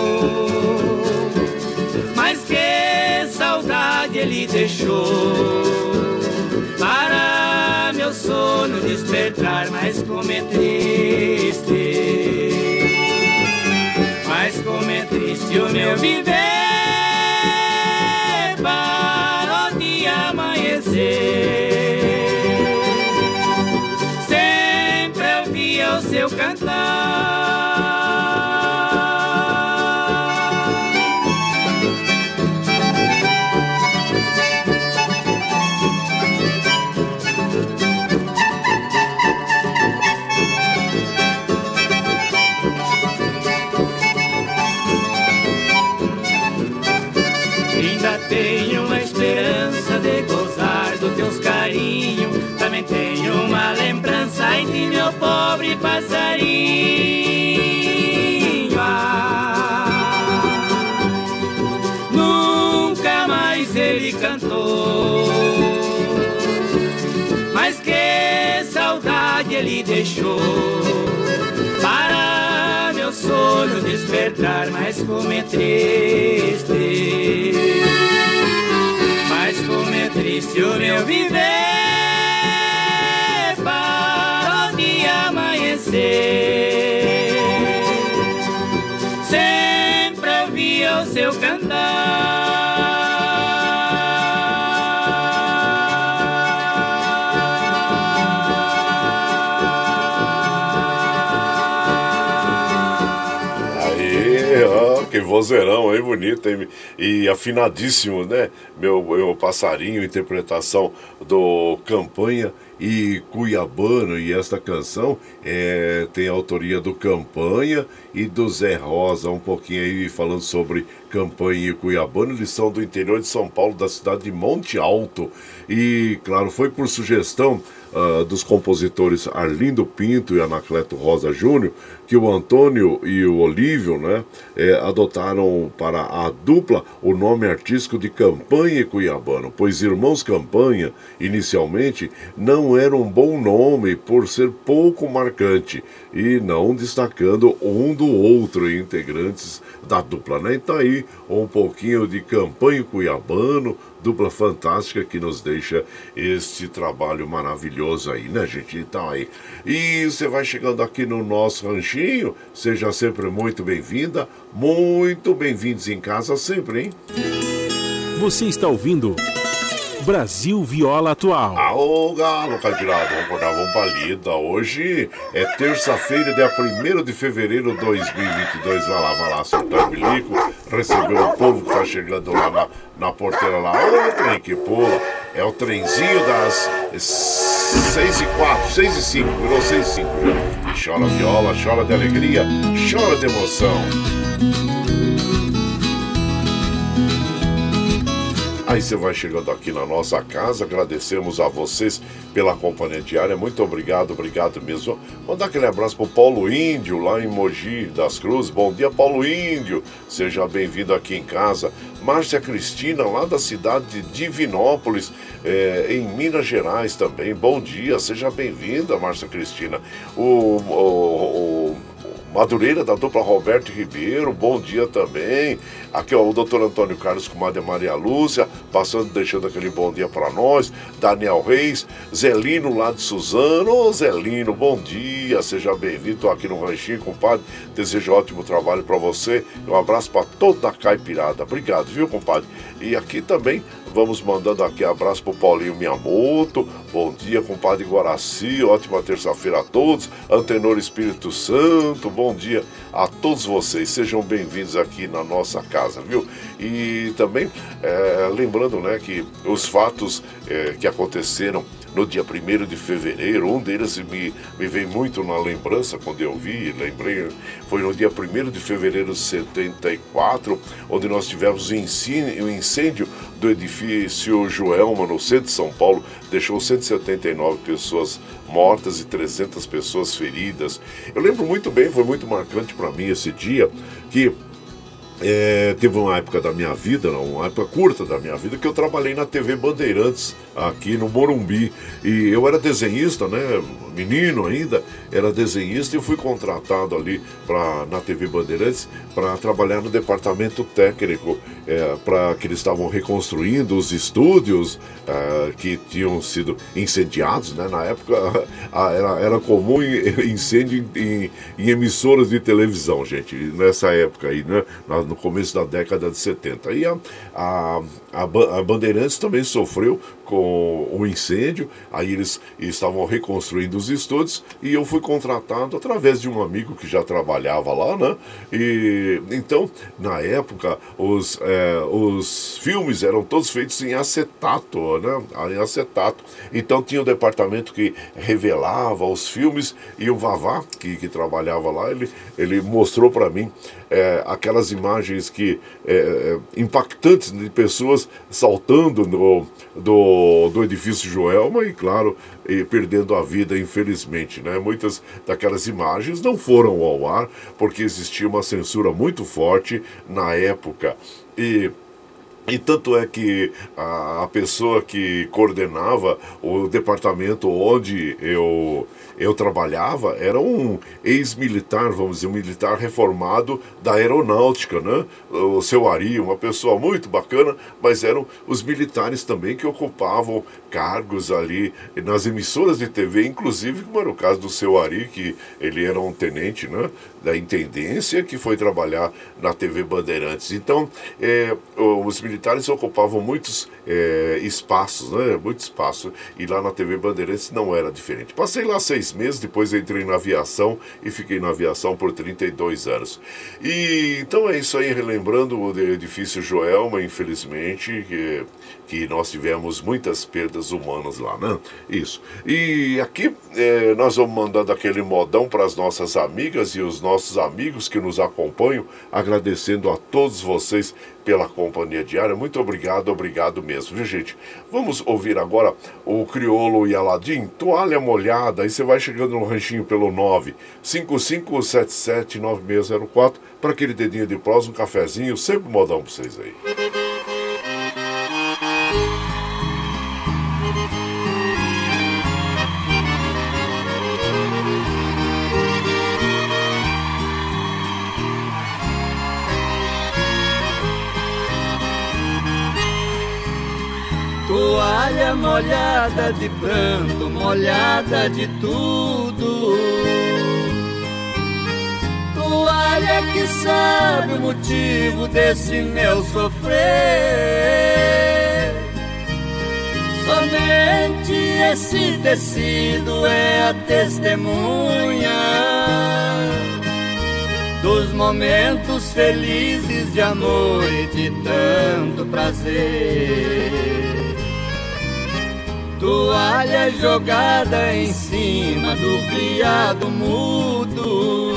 Mas que deixou para meu sono despertar, mas como é triste, triste o meu viver para o dia amanhecer. Sempre ouvia o seu cantar. Pobre passarinho. Ah, nunca mais ele cantou, mas que saudade ele deixou para meu sono despertar. Mas como é triste, mas como é triste o meu viver. Sempre ouvia o seu cantar. Vozeirão aí, bonito hein? e afinadíssimo, né? Meu, meu passarinho, interpretação do Campanha e Cuiabano. E esta canção é, tem a autoria do Campanha e do Zé Rosa, um pouquinho aí falando sobre Campanha e Cuiabano. Eles são do interior de São Paulo, da cidade de Monte Alto. E, claro, foi por sugestão uh, dos compositores Arlindo Pinto e Anacleto Rosa Júnior que o Antônio e o Olívio né, é, adotaram para a dupla o nome artístico de Campanha e Cuiabano, pois Irmãos Campanha, inicialmente, não era um bom nome por ser pouco marcante e não destacando um do outro integrantes da dupla. Né? Então aí um pouquinho de Campanha e Cuiabano, dupla fantástica que nos deixa este trabalho maravilhoso aí, né, gente? Então aí. E você vai chegando aqui no nosso ranchinho, seja sempre muito bem-vinda, muito bem-vindos em casa sempre, hein? Você está ouvindo. Brasil Viola Atual. Aô, galo caipirado, vamos vamos pra lida. Hoje é terça-feira, dia 1 de fevereiro de 2022. Vai lá, vai lá, soltar o bilico, receber o povo que tá chegando lá na, na porteira lá. Ô, trem que pula. É o trenzinho das 6 e 4, 6 e 5, virou 6 e 5 já. Chora viola, chora de alegria, chora de emoção. Aí você vai chegando aqui na nossa casa, agradecemos a vocês pela companhia diária, muito obrigado, obrigado mesmo. Mandar aquele abraço pro Paulo Índio, lá em Mogi das Cruzes. Bom dia, Paulo Índio, seja bem-vindo aqui em casa. Márcia Cristina, lá da cidade de Divinópolis, é, em Minas Gerais também. Bom dia, seja bem-vinda, Márcia Cristina. o, o, o Madureira, da dupla Roberto Ribeiro, bom dia também. Aqui, o doutor Antônio Carlos com a Maria Lúcia, passando, deixando aquele bom dia para nós. Daniel Reis, Zelino lá de Suzano. Ô, Zelino, bom dia, seja bem-vindo. Aqui no Ranchinho, compadre. Desejo ótimo trabalho para você. Um abraço para toda a caipirada. Obrigado, viu, compadre? E aqui também Vamos mandando aqui abraço pro Paulinho Miyamoto. Bom dia, compadre Guaraci. Ótima terça-feira a todos. Antenor Espírito Santo. Bom dia a todos vocês. Sejam bem-vindos aqui na nossa casa, viu? E também é, lembrando, né, que os fatos é, que aconteceram no dia 1 de fevereiro. Um deles me, me vem muito na lembrança quando eu vi, lembrei, foi no dia 1 de fevereiro de 74, onde nós tivemos o incêndio do edifício Joelma, no centro de São Paulo, deixou 179 pessoas mortas e 300 pessoas feridas. Eu lembro muito bem, foi muito marcante para mim esse dia, que é, teve uma época da minha vida, uma época curta da minha vida, que eu trabalhei na TV Bandeirantes, aqui no Morumbi. E eu era desenhista, né? Menino ainda, era desenhista e fui contratado ali pra, na TV Bandeirantes para trabalhar no departamento técnico, é, para que eles estavam reconstruindo os estúdios é, que tinham sido incendiados, né? Na época era, era comum incêndio em, em, em emissoras de televisão, gente, nessa época aí, né? no começo da década de 70. E a, a, a, Bandeirantes também sofreu com o incêndio, aí eles estavam reconstruindo os estúdios e eu fui contratado através de um amigo que já trabalhava lá, né? E então, na época, os, é, os filmes eram todos feitos em acetato, né? Em acetato. Então tinha o um departamento que revelava os filmes e o Vavá, que, que trabalhava lá, ele, ele mostrou para mim é, aquelas imagens que é, é, impactantes de pessoas saltando no, do, do edifício Joelma e, claro, e perdendo a vida, infelizmente. Né? Muitas daquelas imagens não foram ao ar porque existia uma censura muito forte na época. E e tanto é que a, a pessoa que coordenava o departamento onde eu eu trabalhava era um ex-militar, vamos dizer, um militar reformado da aeronáutica, né? O seu Ari, uma pessoa muito bacana, mas eram os militares também que ocupavam cargos ali nas emissoras de TV, inclusive como era o caso do seu Ari, que ele era um tenente, né? Da intendência que foi trabalhar na TV Bandeirantes. Então, é, os militares ocupavam muitos é, espaços, né? Muito espaço. E lá na TV Bandeirantes não era diferente. Passei lá seis meses, depois entrei na aviação e fiquei na aviação por 32 anos. E então é isso aí, relembrando o edifício Joelma, infelizmente, que, que nós tivemos muitas perdas humanas lá, né? Isso. E aqui é, nós vamos mandando aquele modão para as nossas amigas e os nossos amigos que nos acompanham, agradecendo a todos vocês pela companhia diária. Muito obrigado, obrigado mesmo, viu gente? Vamos ouvir agora o Criolo e Aladim, toalha molhada. Aí você vai chegando no ranchinho pelo 955779604 para aquele dedinho de prós, um cafezinho, sempre modão para vocês aí. Molhada de pranto, molhada de tudo. Toalha que sabe o motivo desse meu sofrer. Somente esse tecido é a testemunha dos momentos felizes de amor e de tanto prazer toalha jogada em cima do criado mudo.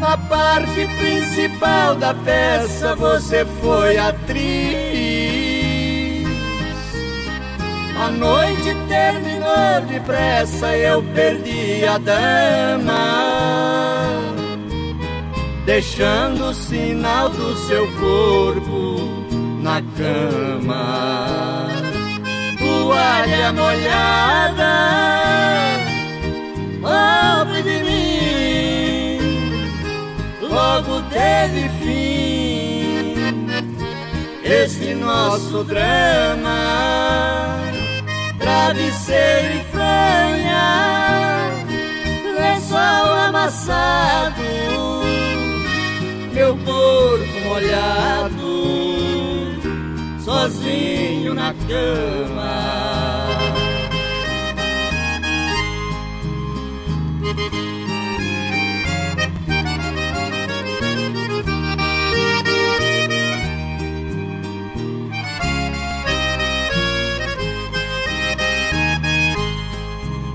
Na parte principal da peça você foi atriz. A noite terminou depressa, eu perdi a dama, deixando o sinal do seu corpo na cama toalha molhada, pobre de mim, logo teve fim esse nosso drama, travesseiro e fronha, lençol amassado, meu corpo molhado sozinho na cama.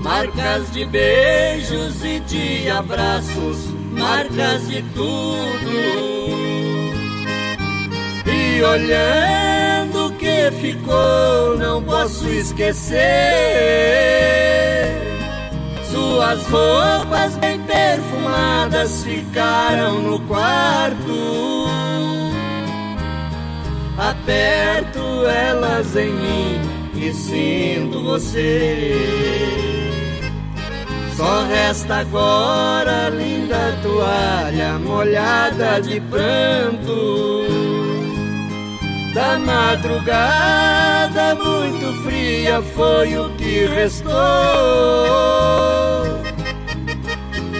Marcas de beijos e de abraços, marcas de tudo. E olhando que ficou não posso esquecer. Suas roupas bem perfumadas ficaram no quarto. Aperto elas em mim e sinto você. Só resta agora a linda toalha molhada de pranto. Da madrugada muito fria foi o que restou.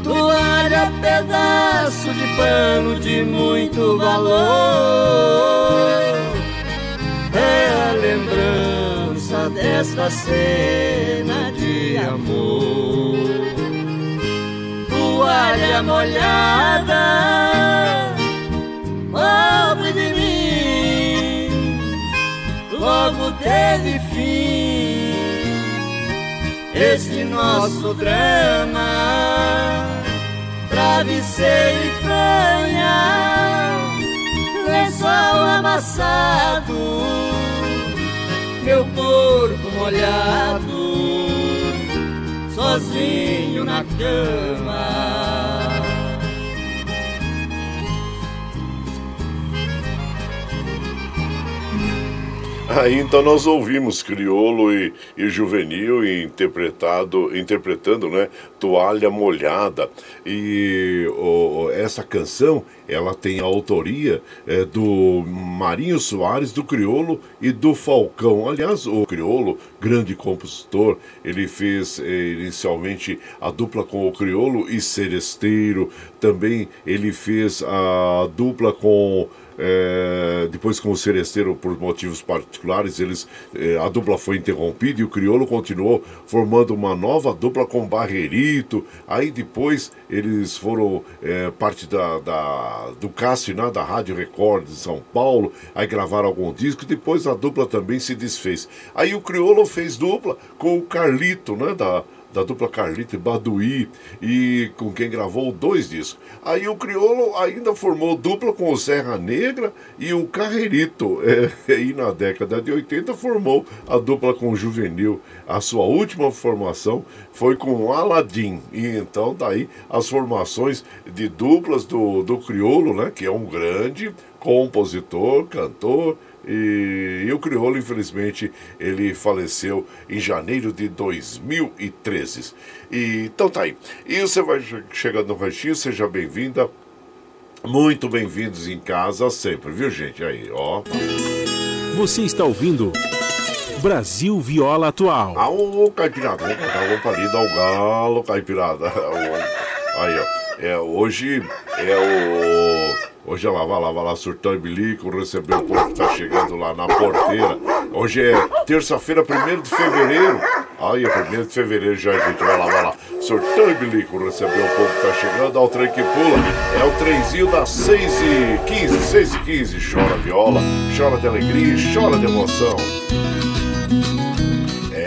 Toalha, pedaço de pano de muito valor. É a lembrança desta cena de amor toalha molhada, pobre de mim, logo teve fim este nosso drama, travesseiro e franha, lençol amassado, meu corpo molhado sozinho na cama. Aí então nós ouvimos Criolo e, e Juvenil interpretado, interpretando né, Toalha Molhada. E o, essa canção ela tem a autoria é, do Marinho Soares, do Criolo e do Falcão. Aliás, o Criolo, grande compositor, ele fez é, inicialmente a dupla com o Criolo e Seresteiro. Também ele fez a dupla com é, depois com o Seresteiro, por motivos particulares, eles, é, a dupla foi interrompida e o Criolo continuou formando uma nova dupla com Barrerito. Aí depois eles foram é, parte da, da, do Cássio, né, da Rádio Record de São Paulo. Aí gravaram algum disco. Depois a dupla também se desfez. Aí o Criolo fez dupla com o Carlito, né, da, da dupla Carlito e Baduí, e com quem gravou dois discos. Aí o Criolo ainda formou dupla com o Serra Negra e o Carreirito. É, e na década de 80 formou a dupla com o Juvenil. A sua última formação foi com o Aladim. E então daí as formações de duplas do, do Criolo, né, que é um grande compositor, cantor, e, e, o Criolo, infelizmente, ele faleceu em janeiro de 2013. E, então tá aí. E você vai chegando no ranchinho, seja bem-vinda. Muito bem-vindos em casa sempre, viu, gente? Aí, ó. Você está ouvindo Brasil Viola Atual. Ah, ô, Caipirada, vamos cantar uma palida ao galo, Caipirada. Aí, ó. É, hoje é o Hoje ela vai lá, vai lá surtando e bilico, receber o povo que tá chegando lá na porteira. Hoje é terça-feira, 1 de fevereiro. Aí é 1 de fevereiro já, gente vai lá, vai lá. Surtando e bilico, receber o povo que tá chegando. Dá o trem que pula. É o trenzinho das 6 e 15, 6 e 15. Chora viola, chora de alegria, chora de emoção.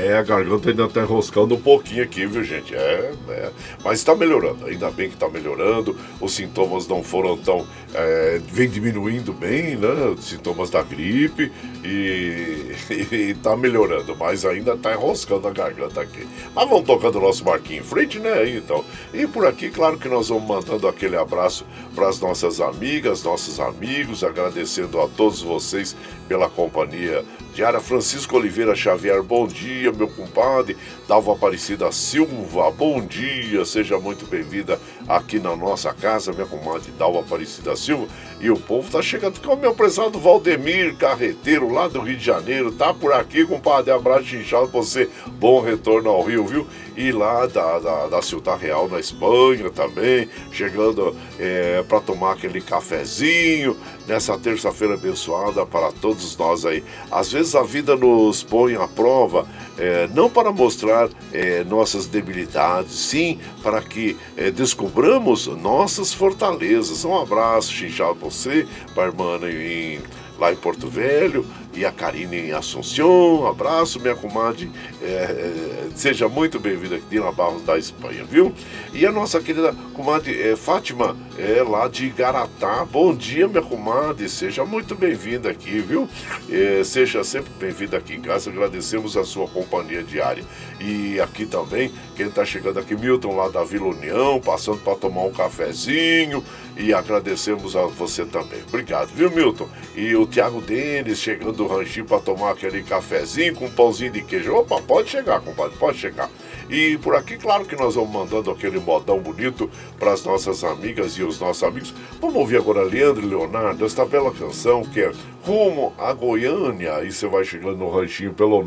É, a garganta ainda tá enroscando um pouquinho aqui, viu, gente? É, é. Mas está melhorando, ainda bem que está melhorando. Os sintomas não foram tão. É, vem diminuindo bem, né? Os sintomas da gripe e, está melhorando, mas ainda está enroscando a garganta aqui. Mas vamos tocando o nosso marquinho em frente, né? Então. E por aqui, claro que nós vamos mandando aquele abraço para as nossas amigas, nossos amigos, agradecendo a todos vocês pela companhia diária. Francisco Oliveira Xavier, bom dia, meu compadre. Dalva Aparecida Silva, bom dia, seja muito bem-vinda aqui na nossa casa, minha comadre Dalva Aparecida Silva. E o povo tá chegando com o meu prezado Valdemir Carreteiro, lá do Rio de Janeiro, tá por aqui, compadre. Abraço inchado pra você, bom retorno ao Rio, viu? E lá da, da, da Ciudad Real, na Espanha também, chegando é, para tomar aquele cafezinho nessa terça-feira abençoada para todos nós aí. Às vezes a vida nos põe à prova, é, não para mostrar é, nossas debilidades, sim para que é, descobramos nossas fortalezas. Um abraço, Xinchá, você, para a irmã em lá em Porto Velho, e a Karine em Assunção. Um abraço, minha comadre. É, é, seja muito bem-vinda aqui, Dina Barros da Espanha, viu? E a nossa querida comadre é, Fátima, é lá de Garatá. Bom dia, minha comadre. Seja muito bem-vinda aqui, viu? É, seja sempre bem-vinda aqui em casa. Agradecemos a sua companhia diária. E aqui também, quem está chegando aqui, Milton, lá da Vila União, passando para tomar um cafezinho e agradecemos a você também. Obrigado, viu, Milton? E o Tiago Denis chegando do ranchinho para tomar aquele cafezinho com um pãozinho de queijo. Opa, pode chegar, compadre, pode chegar. E por aqui, claro que nós vamos mandando aquele modão bonito para as nossas amigas e os nossos amigos. Vamos ouvir agora Leandro Leonardo, esta bela canção que é Rumo a Goiânia. E você vai chegando no ranchinho pelo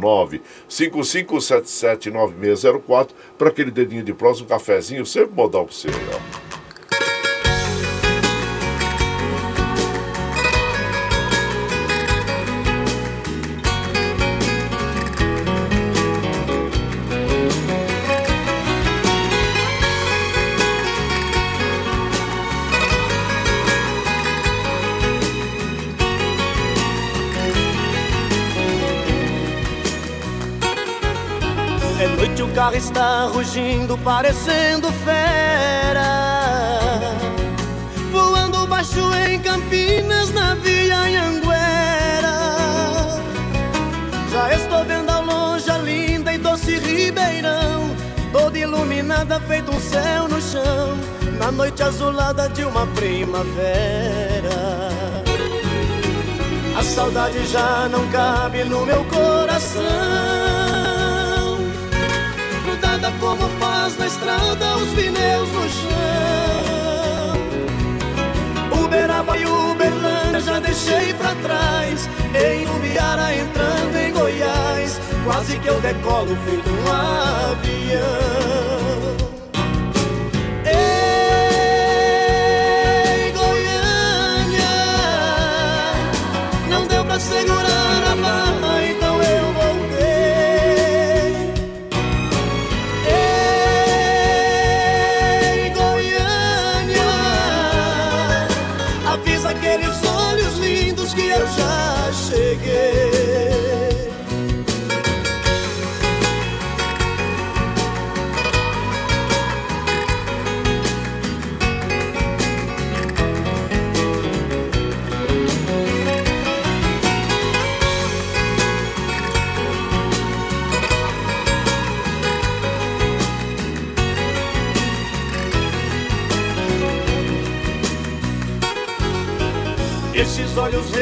955779604 para aquele dedinho de próximo, um cafezinho, sempre modão para você, ó. Carro está rugindo, parecendo fera. Voando baixo em Campinas, na Via Anhanguera. Já estou vendo ao longe a linda e doce Ribeirão, toda iluminada, feito um céu no chão, na noite azulada de uma primavera. A saudade já não cabe no meu coração como faz na estrada os pneus no chão. Uberaba e Uberlândia já deixei pra trás. Em Ubiara entrando em Goiás, quase que eu decolo feito um avião. Ei, Goiânia, não deu pra segurar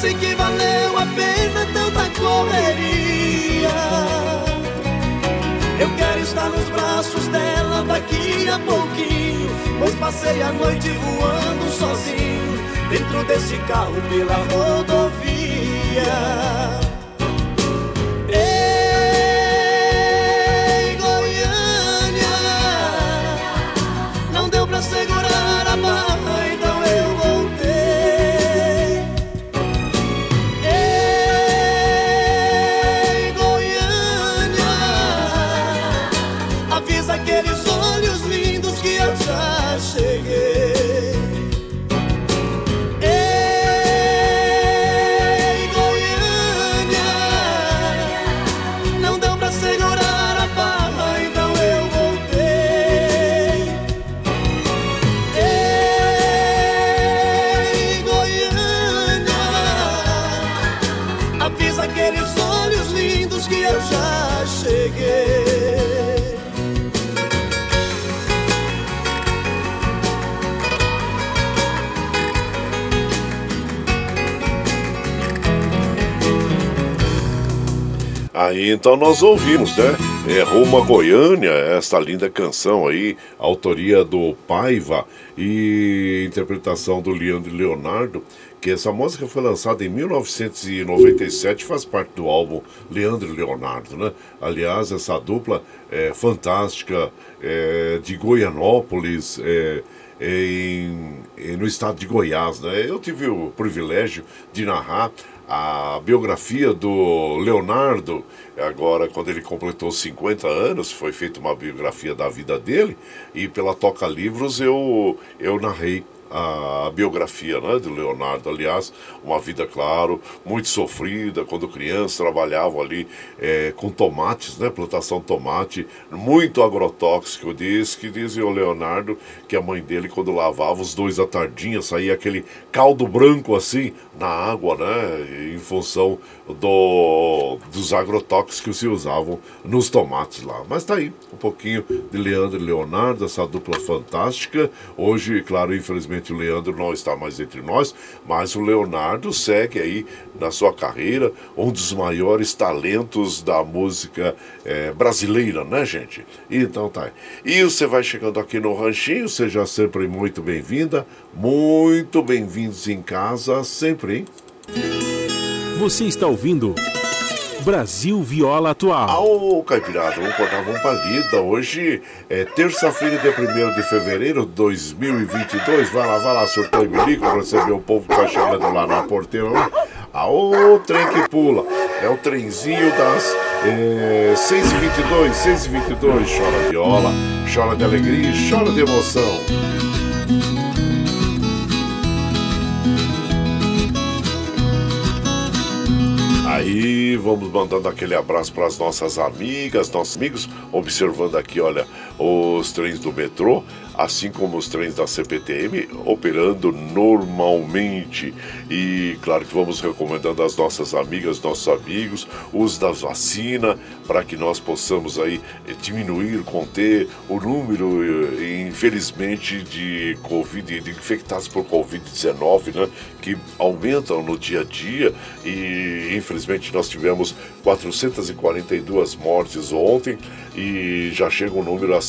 Sei que valeu a pena tanta correria. Eu quero estar nos braços dela daqui a pouquinho. Pois passei a noite voando sozinho, dentro desse carro pela rodovia. Então nós ouvimos, né? É Roma Goiânia, esta linda canção aí, autoria do Paiva e interpretação do Leandro Leonardo, que essa música foi lançada em 1997, faz parte do álbum Leandro Leonardo, né? Aliás, essa dupla é fantástica, é, de Goianópolis, é, em, no estado de Goiás, né? Eu tive o privilégio de narrar a biografia do Leonardo, agora quando ele completou 50 anos, foi feita uma biografia da vida dele, e pela Toca Livros eu, eu narrei a biografia né, do Leonardo. Aliás, uma vida, claro, muito sofrida. Quando criança, trabalhava ali é, com tomates, né, plantação de tomate, muito agrotóxico. Diz que dizia o Leonardo que a mãe dele, quando lavava os dois à tardinha, saía aquele caldo branco assim na água, né, em função do, dos agrotóxicos que se usavam nos tomates lá. Mas tá aí um pouquinho de Leandro e Leonardo, essa dupla fantástica. Hoje, claro, infelizmente o Leandro não está mais entre nós, mas o Leonardo segue aí na sua carreira, um dos maiores talentos da música é, brasileira, né, gente? Então tá. E você vai chegando aqui no Ranchinho, seja sempre muito bem-vinda, muito bem-vindos em casa, sempre, hein? Você está ouvindo Brasil Viola Atual. Ô, Caipirada, vamos cortar, vamos pra lida. Hoje é terça-feira, dia 1 de fevereiro de 2022. Vai lá, vai lá, surtou e bilico, receber o povo que tá chegando lá na porteira lá. Aô, trem que pula. É o trenzinho das é, 6h22, 6h22. Chora viola, chora de alegria chora de emoção. Aí vamos mandando aquele abraço para as nossas amigas, nossos amigos, observando aqui, olha, os trens do metrô, assim como os trens da CPTM, operando normalmente. E claro que vamos recomendando às nossas amigas, nossos amigos, uso da vacina, para que nós possamos aí diminuir, conter o número, eh, infelizmente, de Covid, de infectados por Covid-19, né, que aumentam no dia a dia e infelizmente nós tivemos 442 mortes ontem e já chega o número a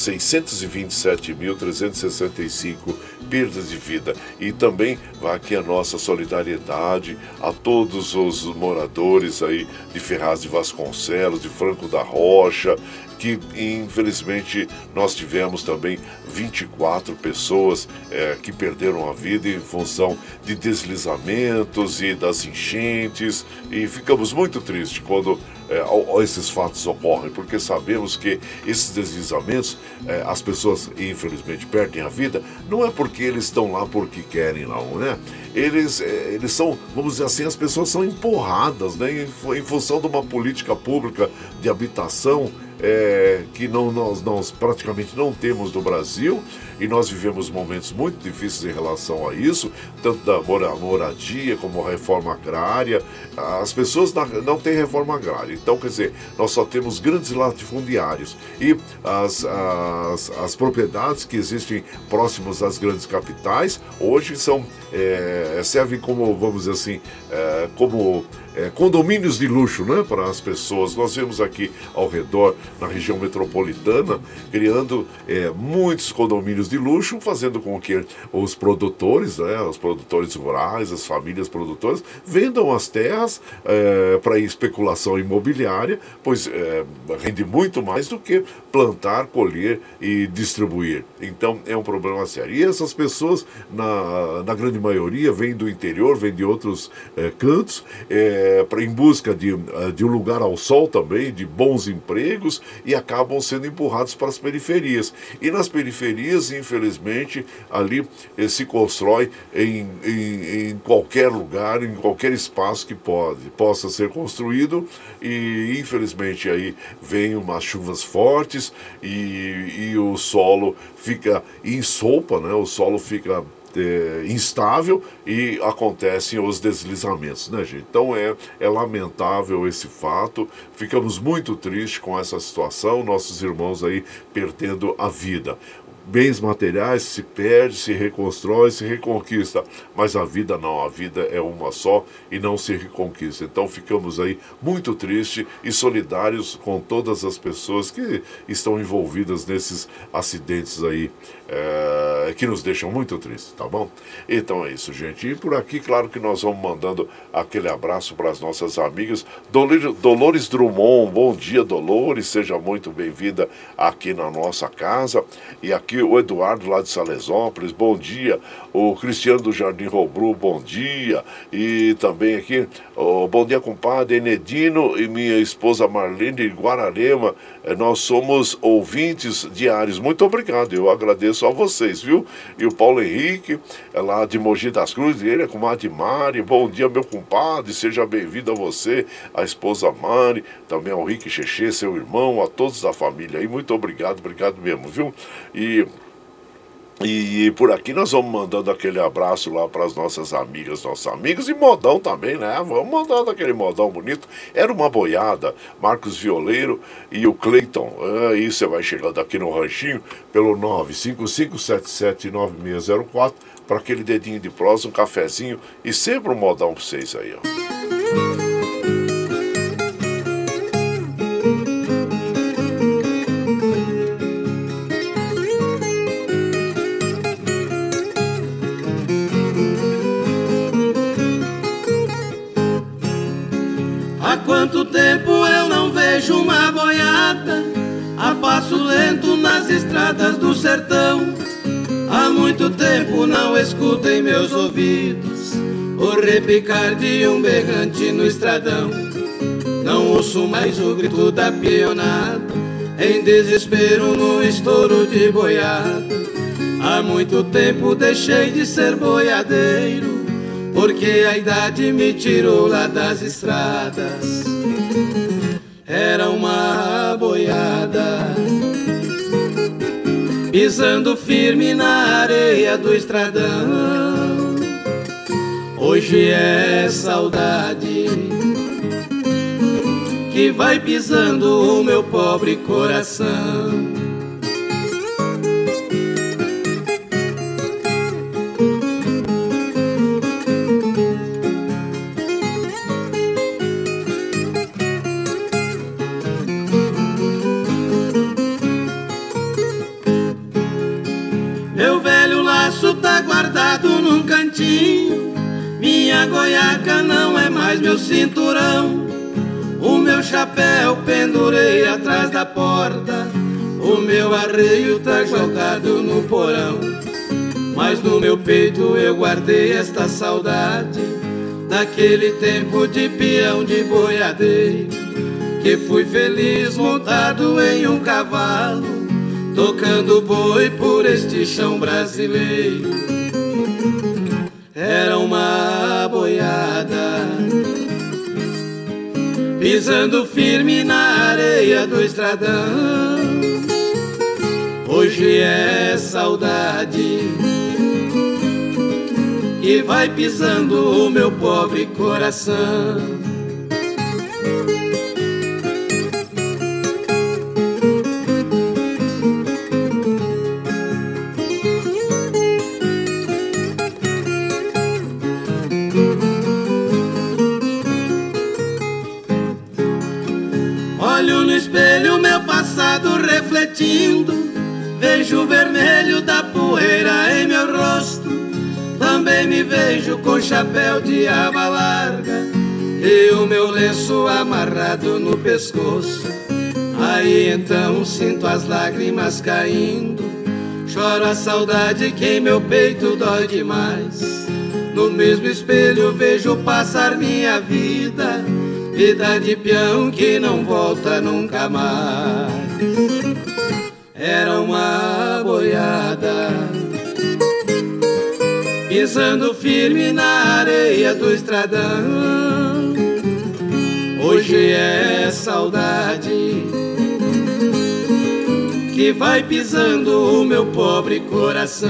627.365 perdas de vida. E também vai aqui a nossa solidariedade a todos os moradores aí de Ferraz de Vasconcelos, de Franco da Rocha, que infelizmente nós tivemos também 24 pessoas é, que perderam a vida em função de deslizamentos e das enchentes e ficamos muito tristes quando é, esses fatos ocorrem, porque sabemos que esses deslizamentos, é, as pessoas infelizmente perdem a vida, não é porque eles estão lá porque querem, não, né? Eles, é, eles são, vamos dizer assim, as pessoas são empurradas, né, em, em função de uma política pública de habitação é, que não, nós, nós praticamente não temos no Brasil e nós vivemos momentos muito difíceis em relação a isso, tanto da moradia como a reforma agrária. As pessoas não têm reforma agrária, então quer dizer, nós só temos grandes latifundiários e as, as, as propriedades que existem próximas às grandes capitais hoje são é, servem como, vamos dizer assim, é, como é, condomínios de luxo né, para as pessoas. Nós vemos aqui ao redor, na região metropolitana, criando é, muitos condomínios de luxo, fazendo com que os produtores, né, os produtores rurais, as famílias produtoras, vendam as terras é, para especulação imobiliária, pois é, rende muito mais do que plantar, colher e distribuir. Então é um problema sério. E essas pessoas, na, na grande maioria, vêm do interior, vêm de outros é, cantos. É, pra, em busca de, de um lugar ao sol também, de bons empregos, e acabam sendo empurrados para as periferias. E nas periferias, infelizmente, ali eh, se constrói em, em, em, qualquer lugar, em qualquer espaço que pode, possa ser construído, e infelizmente aí vem umas chuvas fortes e, e o solo fica em sopa, né? o solo fica é, instável e acontecem os deslizamentos, né, gente? Então é, é lamentável esse fato, ficamos muito tristes com essa situação, nossos irmãos aí perdendo a vida. Bens materiais se perde, se reconstrói, se reconquista, mas a vida não, a vida é uma só e não se reconquista. Então ficamos aí muito tristes e solidários com todas as pessoas que estão envolvidas nesses acidentes aí é, que nos deixam muito tristes, tá bom? Então é isso, gente. E por aqui, claro que nós vamos mandando aquele abraço para as nossas amigas. Dolores Drummond, bom dia, Dolores, seja muito bem-vinda aqui na nossa casa. E aqui o Eduardo lá de Salesópolis, bom dia. O Cristiano do Jardim Robru, bom dia. E também aqui, oh, bom dia, compadre Enedino e minha esposa Marlene de Guararema. Eh, nós somos ouvintes diários. Muito obrigado, eu agradeço a vocês, viu? E o Paulo Henrique, é lá de Mogi das Cruzes, ele é com a Mari. Bom dia, meu compadre, seja bem-vindo a você, a esposa Mari, também ao Rick Cheche, seu irmão, a todos da família aí. Muito obrigado, obrigado mesmo, viu? E e por aqui nós vamos mandando aquele abraço lá para as nossas amigas, nossos amigos e modão também, né? Vamos mandando aquele modão bonito. Era uma boiada, Marcos Violeiro e o Cleiton. Aí você vai chegando aqui no ranchinho pelo 955779604 para aquele dedinho de prosa, um cafezinho e sempre um modão para vocês aí, ó. Quanto tempo eu não vejo uma boiada a passo lento nas estradas do sertão. Há muito tempo não escuto em meus ouvidos o repicar de um berrante no estradão. Não ouço mais o grito da pionada em desespero no estouro de boiada. Há muito tempo deixei de ser boiadeiro porque a idade me tirou lá das estradas. Era uma boiada, pisando firme na areia do estradão. Hoje é saudade que vai pisando o meu pobre coração. Cantinho. Minha goiaca não é mais meu cinturão. O meu chapéu pendurei atrás da porta. O meu arreio tá jogado no porão. Mas no meu peito eu guardei esta saudade daquele tempo de peão de boiadeiro. Que fui feliz montado em um cavalo, tocando boi por este chão brasileiro era uma boiada, pisando firme na areia do estradão. Hoje é saudade que vai pisando o meu pobre coração. Refletindo, vejo o vermelho da poeira em meu rosto. Também me vejo com chapéu de aba larga e o meu lenço amarrado no pescoço. Aí então sinto as lágrimas caindo, choro a saudade que em meu peito dói demais. No mesmo espelho vejo passar minha vida, vida de peão que não volta nunca mais era uma boiada, pisando firme na areia do estradão. Hoje é saudade que vai pisando o meu pobre coração.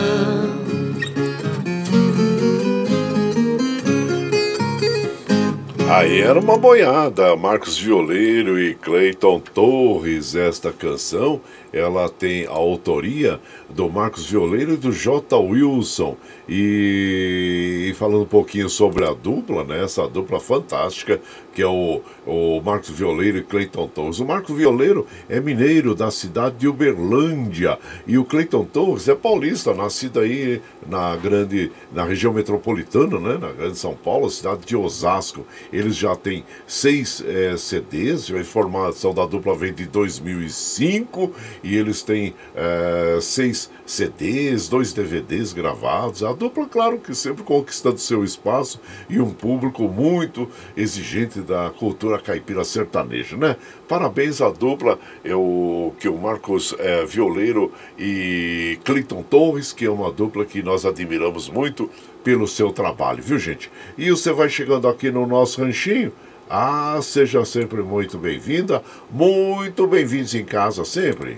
Aí era uma boiada, Marcos Violeiro e Cleiton Torres, esta canção ela tem a autoria do Marcos Violeiro e do J. Wilson. E, e, falando um pouquinho sobre a dupla, né? Essa dupla fantástica, que é o, o Marcos Violeiro e Cleiton Torres. O Marcos Violeiro é mineiro da cidade de Uberlândia. E o Cleiton Torres é paulista, nascido aí na grande, na região metropolitana, né? Na grande São Paulo, cidade de Osasco. Eles já têm seis é, CDs, a informação da dupla vem de 2005 e eles têm é, seis CDs, dois DVDs gravados. A dupla, claro que sempre conquistando seu espaço e um público muito exigente da cultura caipira sertaneja, né? Parabéns à dupla, eu, que o Marcos é, Violeiro e Cleiton Torres, que é uma dupla que nós admiramos muito pelo seu trabalho, viu gente? E você vai chegando aqui no nosso ranchinho. Ah, seja sempre muito bem-vinda, muito bem-vindos em casa sempre.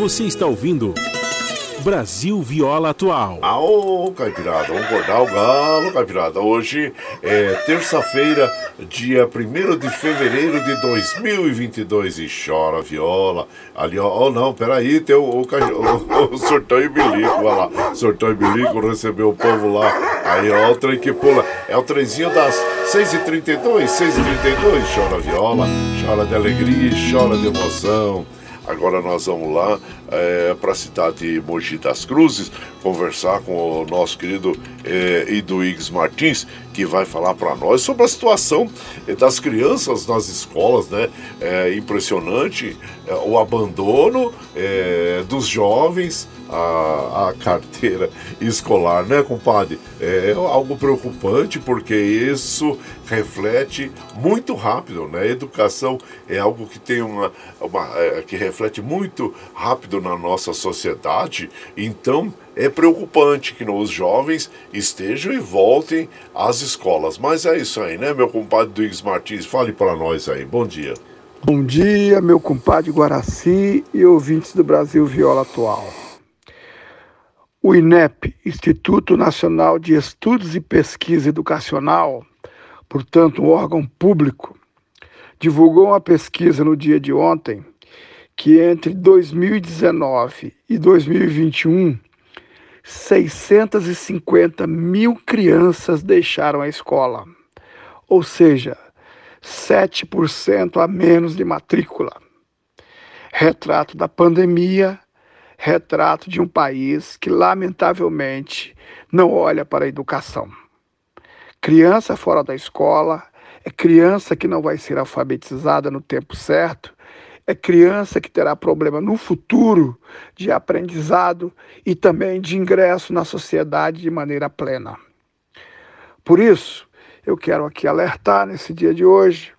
Você está ouvindo Brasil Viola Atual. Aô, Caipirada, vamos acordar o galo, Caipirada. Hoje é terça-feira, dia 1 de fevereiro de 2022 e chora viola. Ali, ó, oh, não, peraí, tem o, o, o, o Surtão e olha lá. Surtão e recebeu o povo lá. Aí, ó, o trem que pula. É o trenzinho das 6h32, 6h32, chora viola, chora de alegria e chora de emoção. Agora nós vamos lá é, para a cidade de Mogi das Cruzes conversar com o nosso querido é, Iduígues Martins, que vai falar para nós sobre a situação é, das crianças nas escolas, né? É impressionante é, o abandono é, dos jovens a, a carteira escolar, né, compadre? É algo preocupante porque isso reflete muito rápido, né? educação é algo que tem uma, uma é, que reflete muito rápido na nossa sociedade, então é preocupante que os jovens estejam e voltem às escolas. Mas é isso aí, né, meu compadre Duígues Martins? Fale para nós aí. Bom dia. Bom dia, meu compadre Guaraci e ouvintes do Brasil Viola Atual. O INEP, Instituto Nacional de Estudos e Pesquisa Educacional, portanto, um órgão público, divulgou uma pesquisa no dia de ontem que entre 2019 e 2021, 650 mil crianças deixaram a escola, ou seja, 7% a menos de matrícula. Retrato da pandemia retrato de um país que, lamentavelmente, não olha para a educação. Criança fora da escola é criança que não vai ser alfabetizada no tempo certo, é criança que terá problema no futuro de aprendizado e também de ingresso na sociedade de maneira plena. Por isso, eu quero aqui alertar nesse dia de hoje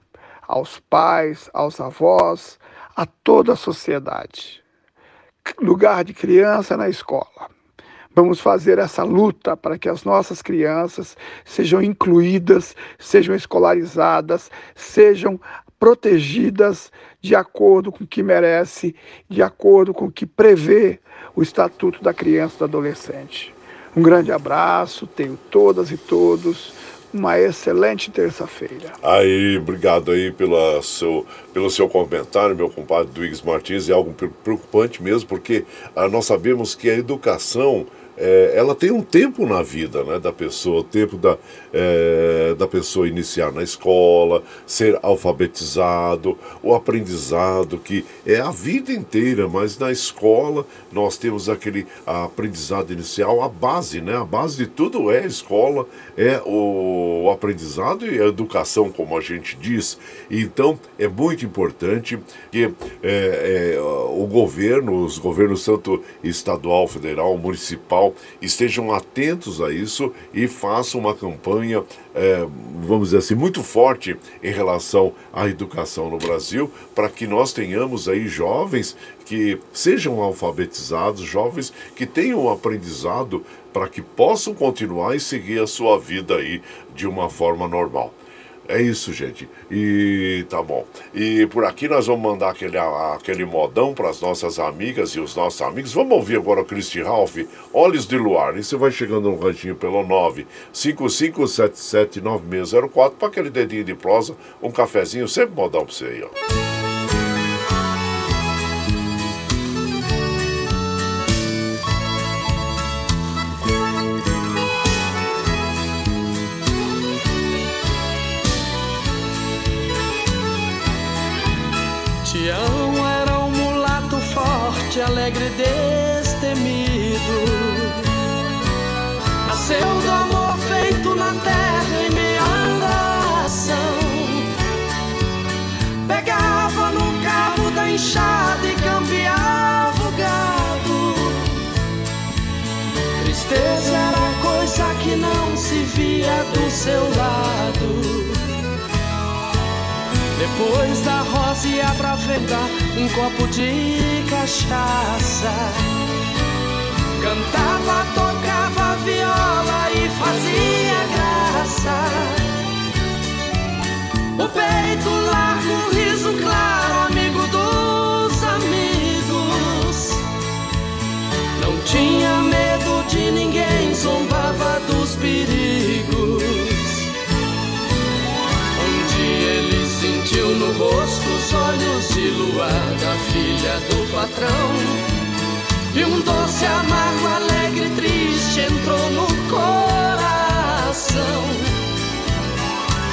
aos pais, aos avós, a toda a sociedade lugar de criança na escola. Vamos fazer essa luta para que as nossas crianças sejam incluídas, sejam escolarizadas, sejam protegidas de acordo com o que merece, de acordo com o que prevê o Estatuto da Criança e do Adolescente. Um grande abraço, tenho todas e todos uma excelente terça-feira. Aí, obrigado aí pela seu, pelo seu comentário, meu compadre Duígues Martins. É algo preocupante mesmo, porque ah, nós sabemos que a educação é, ela tem um tempo na vida né, da pessoa, o tempo da, é, da pessoa iniciar na escola, ser alfabetizado, o aprendizado que é a vida inteira, mas na escola nós temos aquele aprendizado inicial, a base, né? A base de tudo é a escola, é o, aprendizado e a educação, como a gente diz. Então é muito importante que é, é, o governo, os governos tanto estadual, federal, municipal, estejam atentos a isso e façam uma campanha, é, vamos dizer assim, muito forte em relação à educação no Brasil, para que nós tenhamos aí jovens que sejam alfabetizados, jovens que tenham aprendizado para que possam continuar e seguir a sua vida aí de uma forma normal. É isso, gente. E tá bom. E por aqui nós vamos mandar aquele, aquele modão para as nossas amigas e os nossos amigos. Vamos ouvir agora o Christy Ralph, Olhos de Luar. E você vai chegando no ranchinho pelo 955779604 para aquele dedinho de prosa, um cafezinho, sempre modão para você aí, ó. Alegre destemido. Nasceu do amor feito na terra em meia andação. Pegava no cabo da enxada e cambiava o gado. Tristeza era coisa que não se via do seu lado. Depois da rosa pra venda um copo de cachaça. Cantava, tocava viola e fazia graça. O peito largo, os olhos de luar da filha do patrão. E um doce, amargo, alegre, triste entrou no coração.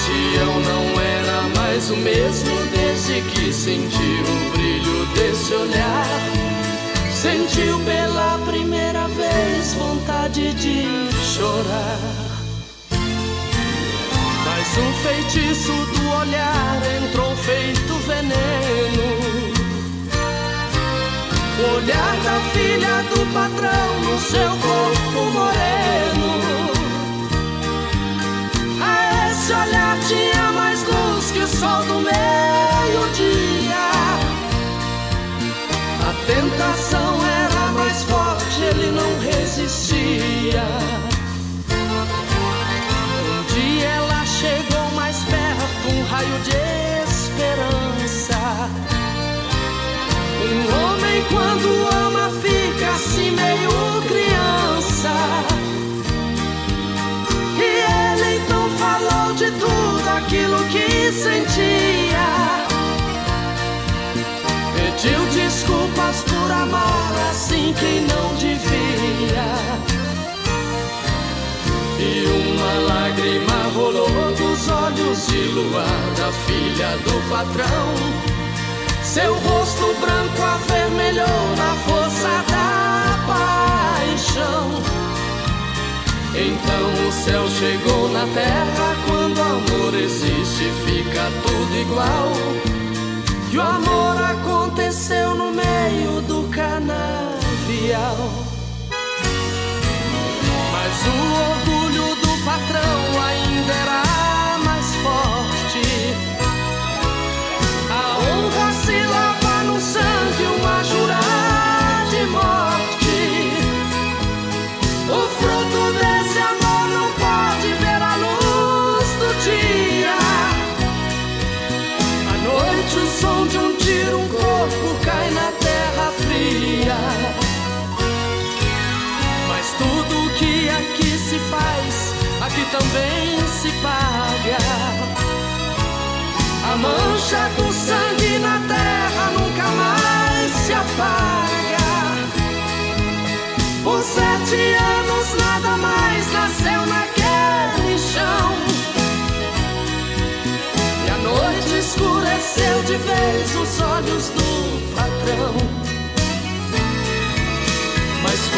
Tião não era mais o mesmo desde que sentiu o brilho desse olhar. Sentiu pela primeira vez vontade de chorar. Mas um feitiço do olhar entrou feito veneno. O olhar da filha do patrão no seu corpo que sentia. Pediu desculpas por amar assim quem não devia. E uma lágrima rolou dos olhos de luar da filha do patrão. Seu rosto branco avermelhou na força da paixão. Então o céu chegou na terra. Quando amor existe, fica tudo igual. E o amor aconteceu no meio do canavial. Mas o orgulho do patrão ainda era também se paga. A mancha do sangue na terra nunca mais se apaga. Por sete anos nada mais nasceu naquele chão. E a noite escureceu de vez os olhos do patrão.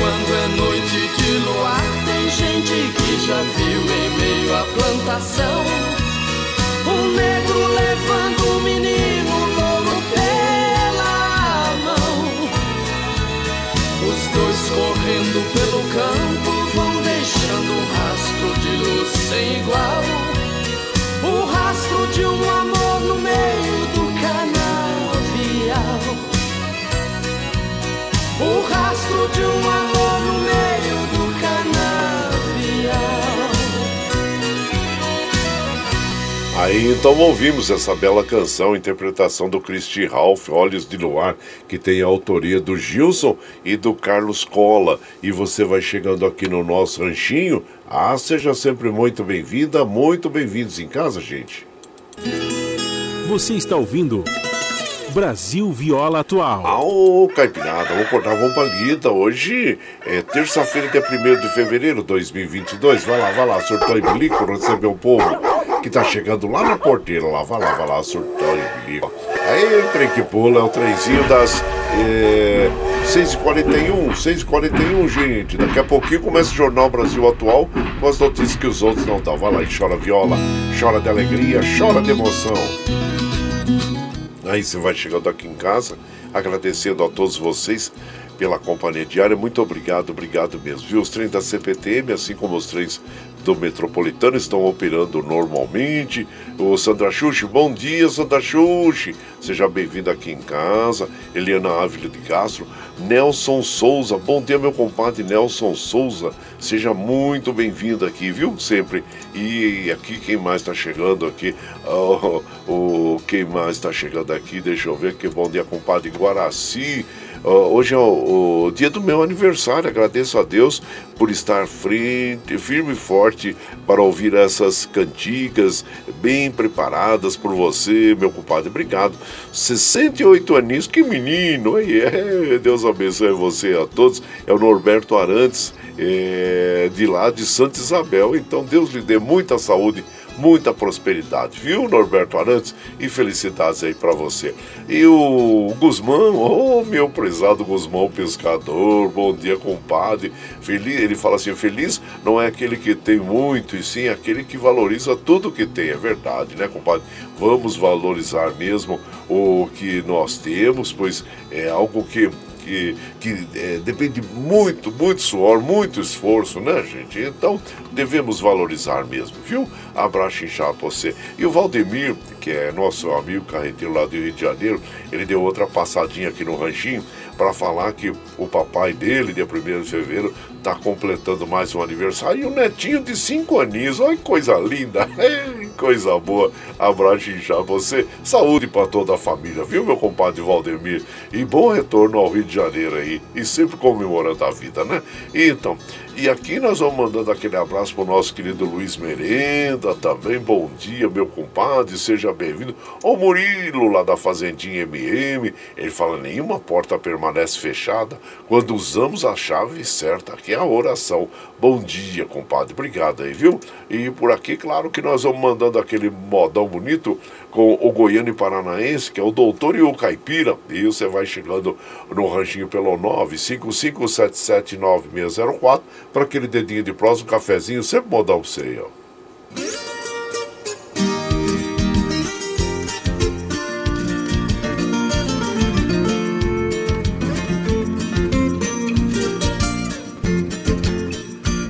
Quando é noite de luar, tem gente que já viu em meio à plantação um negro levando o menino louro pela mão. Os dois correndo pelo campo vão deixando um rastro de luz sem igual. O rastro de um amor O rastro de um amor no meio do canavial. Aí então ouvimos essa bela canção, interpretação do Christy Ralph, Olhos de Luar, que tem a autoria do Gilson e do Carlos Cola. E você vai chegando aqui no nosso ranchinho. Ah, seja sempre muito bem-vinda, muito bem-vindos em casa, gente. Você está ouvindo Brasil Viola Atual. Ô, Caipirada, vamos acordar, vamos pra lida. Hoje é terça-feira, dia 1 de fevereiro de 2022. Vai lá, vai lá, surtou e bilico, receber o povo que tá chegando lá na porteira. Lá, vai lá, vai lá, surtou e bilico. Aí o trem que pula é o trenzinho das é, 6h41, 6h41, gente. Daqui a pouquinho começa o Jornal Brasil Atual com as notícias que os outros não dão. Vai lá e chora viola, chora de alegria, chora de emoção. Aí você vai chegando aqui em casa, agradecendo a todos vocês pela companhia diária. Muito obrigado, obrigado mesmo. Viu? Os trens da CPTM, assim como os trens do Metropolitano, estão operando normalmente. O Sandra Xuxi, bom dia, Sandra Xuxi. Seja bem-vindo aqui em casa. Eliana Ávila de Castro. Nelson Souza, bom dia, meu compadre Nelson Souza. Seja muito bem-vindo aqui, viu? Sempre. E aqui, quem mais está chegando aqui? Oh, oh, quem mais está chegando aqui? Deixa eu ver. Que bom dia, compadre Guaraci. Hoje é o, o, dia do meu aniversário. Agradeço a Deus por estar frente, firme e forte para ouvir essas cantigas bem preparadas por você, meu compadre. Obrigado. 68 aninhos, que menino! Aí é, Deus abençoe você a todos. É o Norberto Arantes, é, de lá de Santa Isabel. Então, Deus lhe dê muita saúde muita prosperidade, viu, Norberto Arantes? E felicidades aí para você. E o Guzmão, oh, meu prezado Guzmão pescador, bom dia, compadre. Feliz, ele fala assim: feliz não é aquele que tem muito, e sim aquele que valoriza tudo que tem. É verdade, né, compadre? Vamos valorizar mesmo o que nós temos, pois é algo que que, que é, depende muito, muito suor, muito esforço, né, gente? Então devemos valorizar mesmo, viu? Abraço inchado pra você. E o Valdemir, que é nosso amigo carreteiro lá do Rio de Janeiro, ele deu outra passadinha aqui no ranchinho para falar que o papai dele, dia 1 de fevereiro, está completando mais um aniversário. E o netinho de 5 aninhos, olha que coisa linda, coisa boa. Abraço inchado você. Saúde para toda a família, viu, meu compadre Valdemir? E bom retorno ao Rio de Janeiro aí. E sempre comemorando a vida, né? Então, e aqui nós vamos mandando aquele abraço pro nosso querido Luiz Merenda também. Bom dia, meu compadre, seja bem-vindo. O Murilo, lá da Fazendinha MM, ele fala: nenhuma porta permanece fechada quando usamos a chave certa, que é a oração. Bom dia, compadre, obrigado aí, viu? E por aqui, claro que nós vamos mandando aquele modão bonito com o goiano e paranaense, que é o doutor e o caipira. E você vai chegando no ranchinho pelo 955779604 para aquele dedinho de prosa, um cafezinho, sempre modal pra você aí, ó.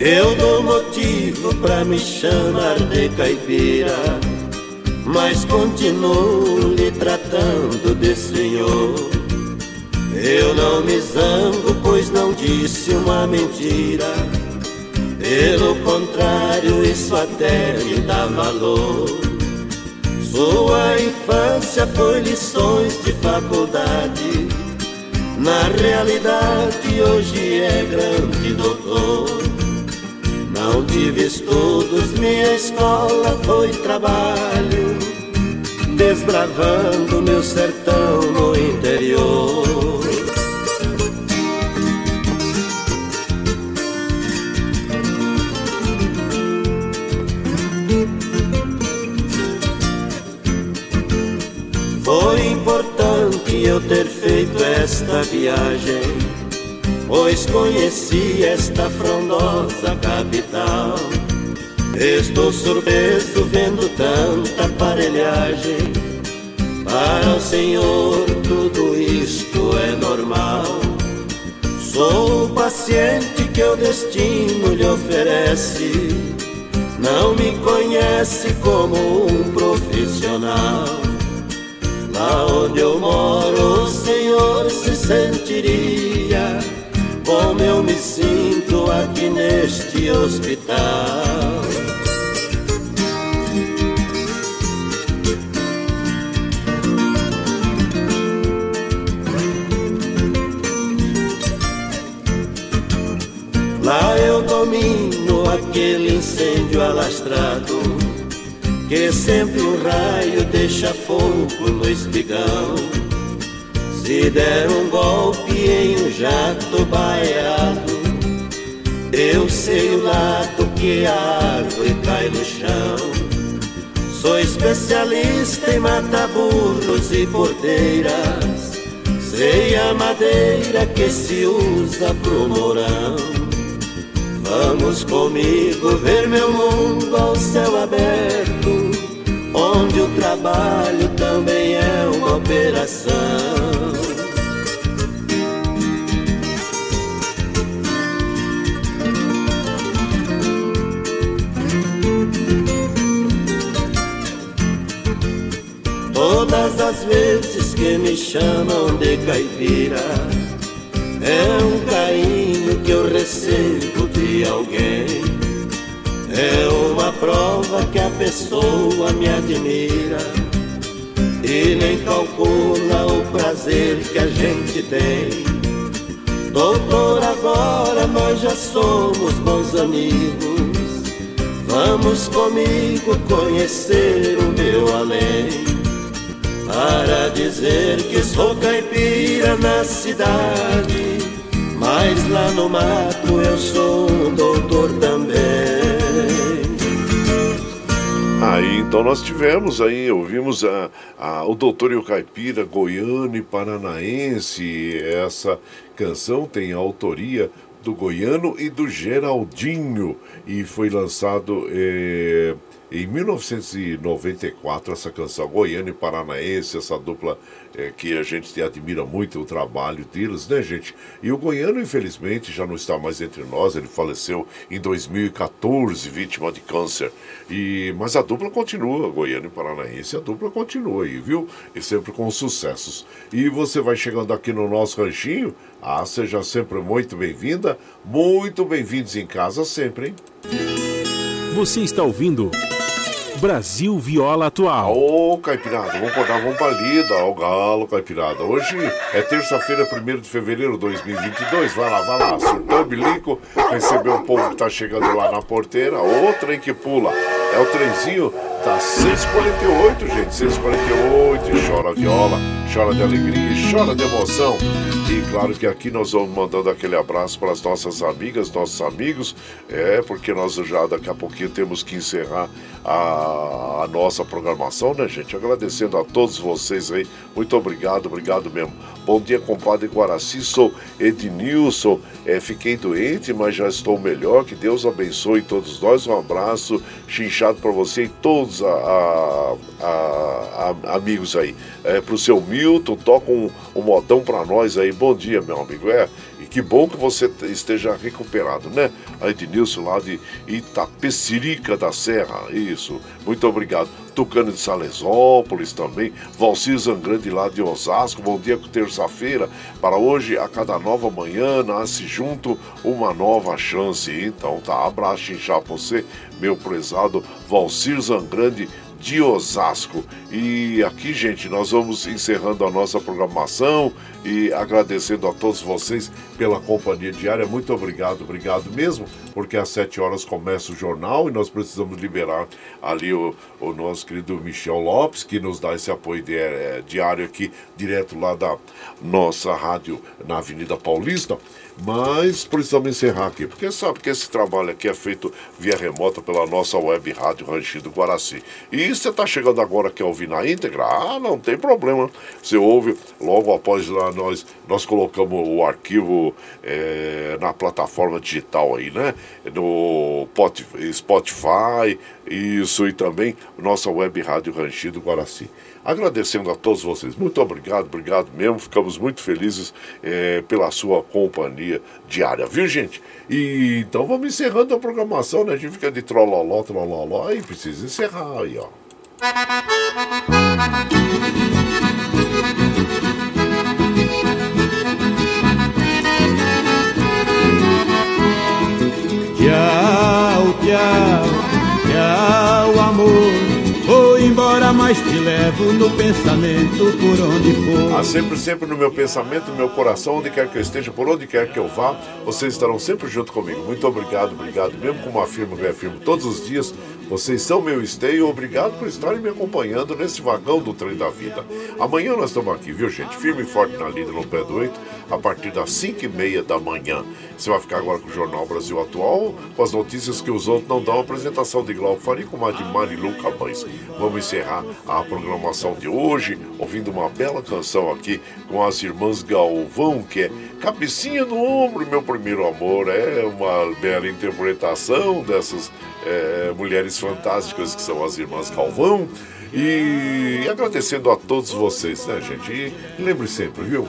Eu dou motivo pra me chamar de caipira, mas continuo lhe tratando de senhor. Eu não me zango, pois não disse uma mentira. Pelo contrário, isso até me dá valor. Sua infância foi lições de faculdade. Na realidade, hoje é grande doutor. Não tive estudos, minha escola foi trabalho, desbravando meu sertão no interior. Eu ter feito esta viagem, pois conheci esta frondosa capital. Estou surpreso vendo tanta aparelhagem. Para o Senhor tudo isto é normal. Sou o paciente que o destino lhe oferece. Não me conhece como um profissional. Aonde eu moro, o senhor se sentiria como eu me sinto aqui neste hospital. Lá eu domino aquele incêndio alastrado que sempre um raio deixa fogo no espigão. Se der um golpe em um jato baiado, eu sei o lado que a árvore cai no chão. Sou especialista em matar burros e porteiras. Sei a madeira que se usa pro morão. Vamos comigo ver meu mundo ao céu aberto, onde o trabalho também é uma operação. Todas as vezes que me chamam de caipira, é um carinho que eu recebo alguém. É uma prova que a pessoa me admira e nem calcula o prazer que a gente tem. Doutor, agora nós já somos bons amigos. Vamos comigo conhecer o meu além. Para dizer que sou caipira na cidade, mas lá no mato eu sou um doutor também. Aí então nós tivemos aí, ouvimos a, a, o Doutor e o Caipira, goiano e paranaense. Essa canção tem autoria do Goiano e do Geraldinho e foi lançado eh, em 1994, essa canção goiana e paranaense, essa dupla é, que a gente admira muito o trabalho deles, né, gente? E o goiano, infelizmente, já não está mais entre nós, ele faleceu em 2014, vítima de câncer. E, mas a dupla continua, goiano e paranaense, a dupla continua aí, viu? E sempre com sucessos. E você vai chegando aqui no nosso ranchinho, ah, seja sempre muito bem-vinda, muito bem-vindos em casa sempre, hein? Você está ouvindo. Brasil Viola Atual. Ô, Caipirada, vamos acordar, vamos pra lida, ó, o galo, Caipirada. Hoje é terça-feira, 1 de fevereiro de 2022. Vai lá, vai lá, surtou o bilico, recebeu o povo que tá chegando lá na porteira. Ô, trem que pula. É o trenzinho Tá 648, gente, 648, chora viola, chora de alegria, chora de emoção. E claro que aqui nós vamos mandando aquele abraço para as nossas amigas, nossos amigos, é, porque nós já daqui a pouquinho temos que encerrar a, a nossa programação, né, gente? Agradecendo a todos vocês aí, muito obrigado, obrigado mesmo. Bom dia, compadre Guaraci, sou Ednilson, é, fiquei doente, mas já estou melhor, que Deus abençoe todos nós, um abraço, chinchado para você e todos a, a, amigos aí. É, pro seu Milton, toca um, um modão para nós aí. Bom dia, meu amigo. É, e que bom que você esteja recuperado, né? A Ednilson lá de Itapecirica da Serra. Isso, muito obrigado. Tucano de Salesópolis também, Valcir Zangrande lá de Osasco, bom dia terça-feira, para hoje a cada nova manhã nasce junto uma nova chance, então tá, abraço inchar você, meu prezado Valcir Zangrande de Osasco. E aqui, gente, nós vamos encerrando a nossa programação e agradecendo a todos vocês pela companhia diária. Muito obrigado, obrigado mesmo, porque às 7 horas começa o jornal e nós precisamos liberar ali o, o nosso querido Michel Lopes, que nos dá esse apoio de, é, diário aqui, direto lá da nossa rádio na Avenida Paulista. Mas precisamos encerrar aqui, porque sabe que esse trabalho aqui é feito via remota pela nossa web rádio Ranchido Guaraci. E você está chegando agora quer ouvir na íntegra? Ah, não tem problema. Você ouve logo após lá nós, nós colocamos o arquivo é, na plataforma digital aí, né? No Spotify, isso e também nossa web rádio Ranchido Guaraci. Agradecendo a todos vocês. Muito obrigado, obrigado mesmo. Ficamos muito felizes é, pela sua companhia diária, viu, gente? E então vamos encerrando a programação, né? A gente fica de trololó, trololó, aí precisa encerrar aí, ó. Mas te levo no pensamento por onde for. Há sempre, sempre no meu pensamento, no meu coração, onde quer que eu esteja, por onde quer que eu vá, vocês estarão sempre junto comigo. Muito obrigado, obrigado mesmo, como afirmo, eu afirmo todos os dias. Vocês são meu esteio, obrigado por estarem me acompanhando nesse vagão do trem da vida. Amanhã nós estamos aqui, viu gente? Firme e forte na lida no pé do oito, a partir das 5 e meia da manhã. Você vai ficar agora com o Jornal Brasil Atual, com as notícias que os outros não dão, a apresentação de Glauco Faria com a de Marilu Cabães. Vamos encerrar a programação de hoje, ouvindo uma bela canção aqui com as irmãs Galvão, que é Cabecinha no Ombro, meu primeiro amor. É uma bela interpretação dessas é, mulheres fantásticas que são as irmãs Calvão. E agradecendo a todos vocês, né, gente? E lembre sempre, viu?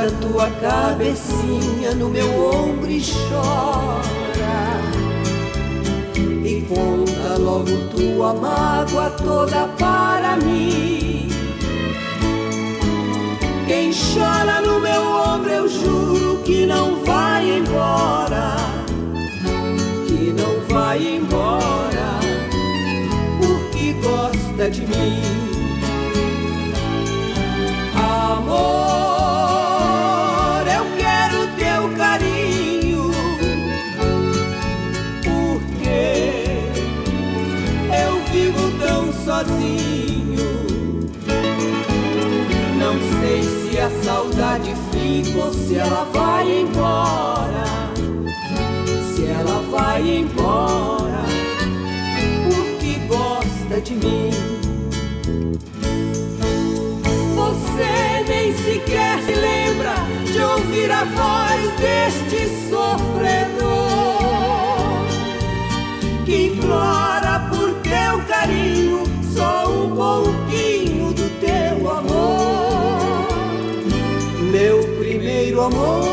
Encosta tua cabecinha no meu ombro e chora. E conta logo tua mágoa toda para mim. Quem chora no meu ombro eu juro que não vai embora. Que não vai embora. Porque gosta de mim. Amor saudade fica ou se ela vai embora. Se ela vai embora, porque gosta de mim. Você nem sequer se lembra de ouvir a voz deste sofredor que implora primeiro amor.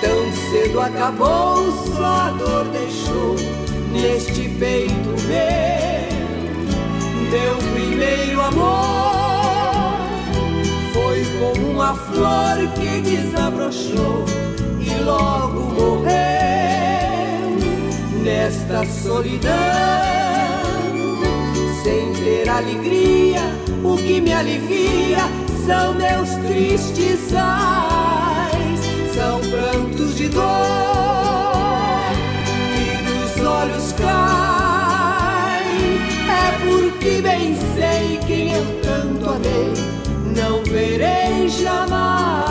Tão cedo acabou, só a dor deixou neste peito meu, meu primeiro amor. Foi como uma flor que desabrochou e logo morreu nesta solidão sem ter alegria, o que me alivia são meus tristes ais, são prantos de dor que dos olhos caem. É porque bem sei quem eu tanto amei, não verei jamais.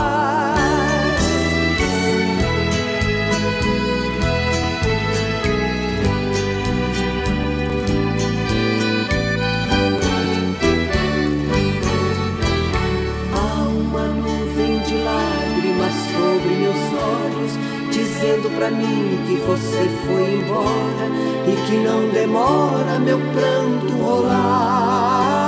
Dizendo pra mim que você foi embora e que não demora meu pranto rolar.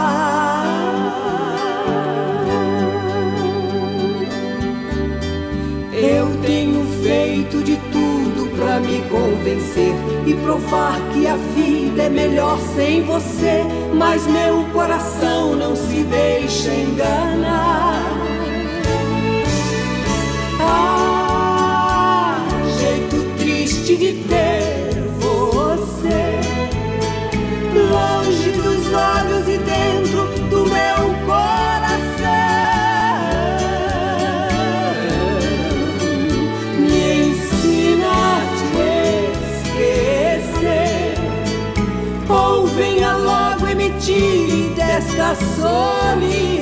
Eu tenho feito de tudo pra me convencer e provar que a vida é melhor sem você, mas meu coração não se deixa enganar. De ter você longe dos olhos e dentro do meu coração. Me ensina a te esquecer, ou venha logo e me tire desta solidão.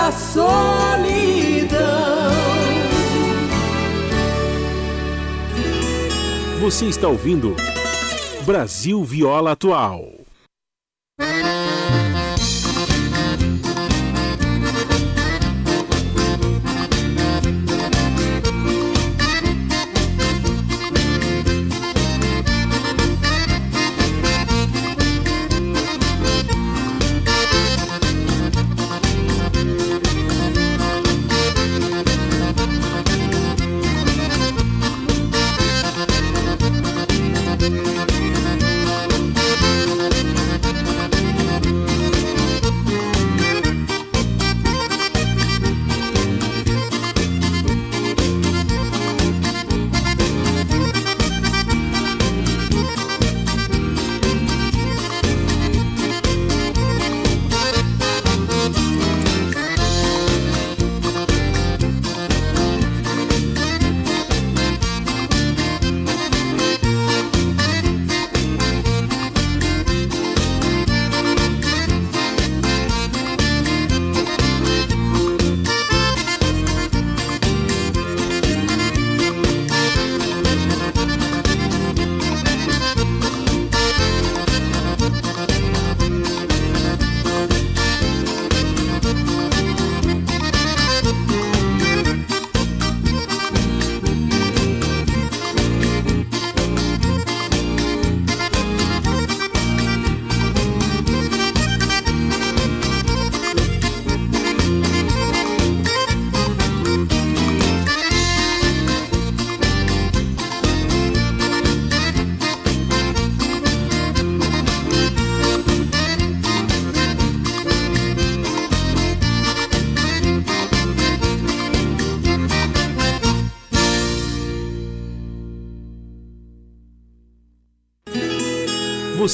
da solidão. Você está ouvindo Brasil Viola Atual.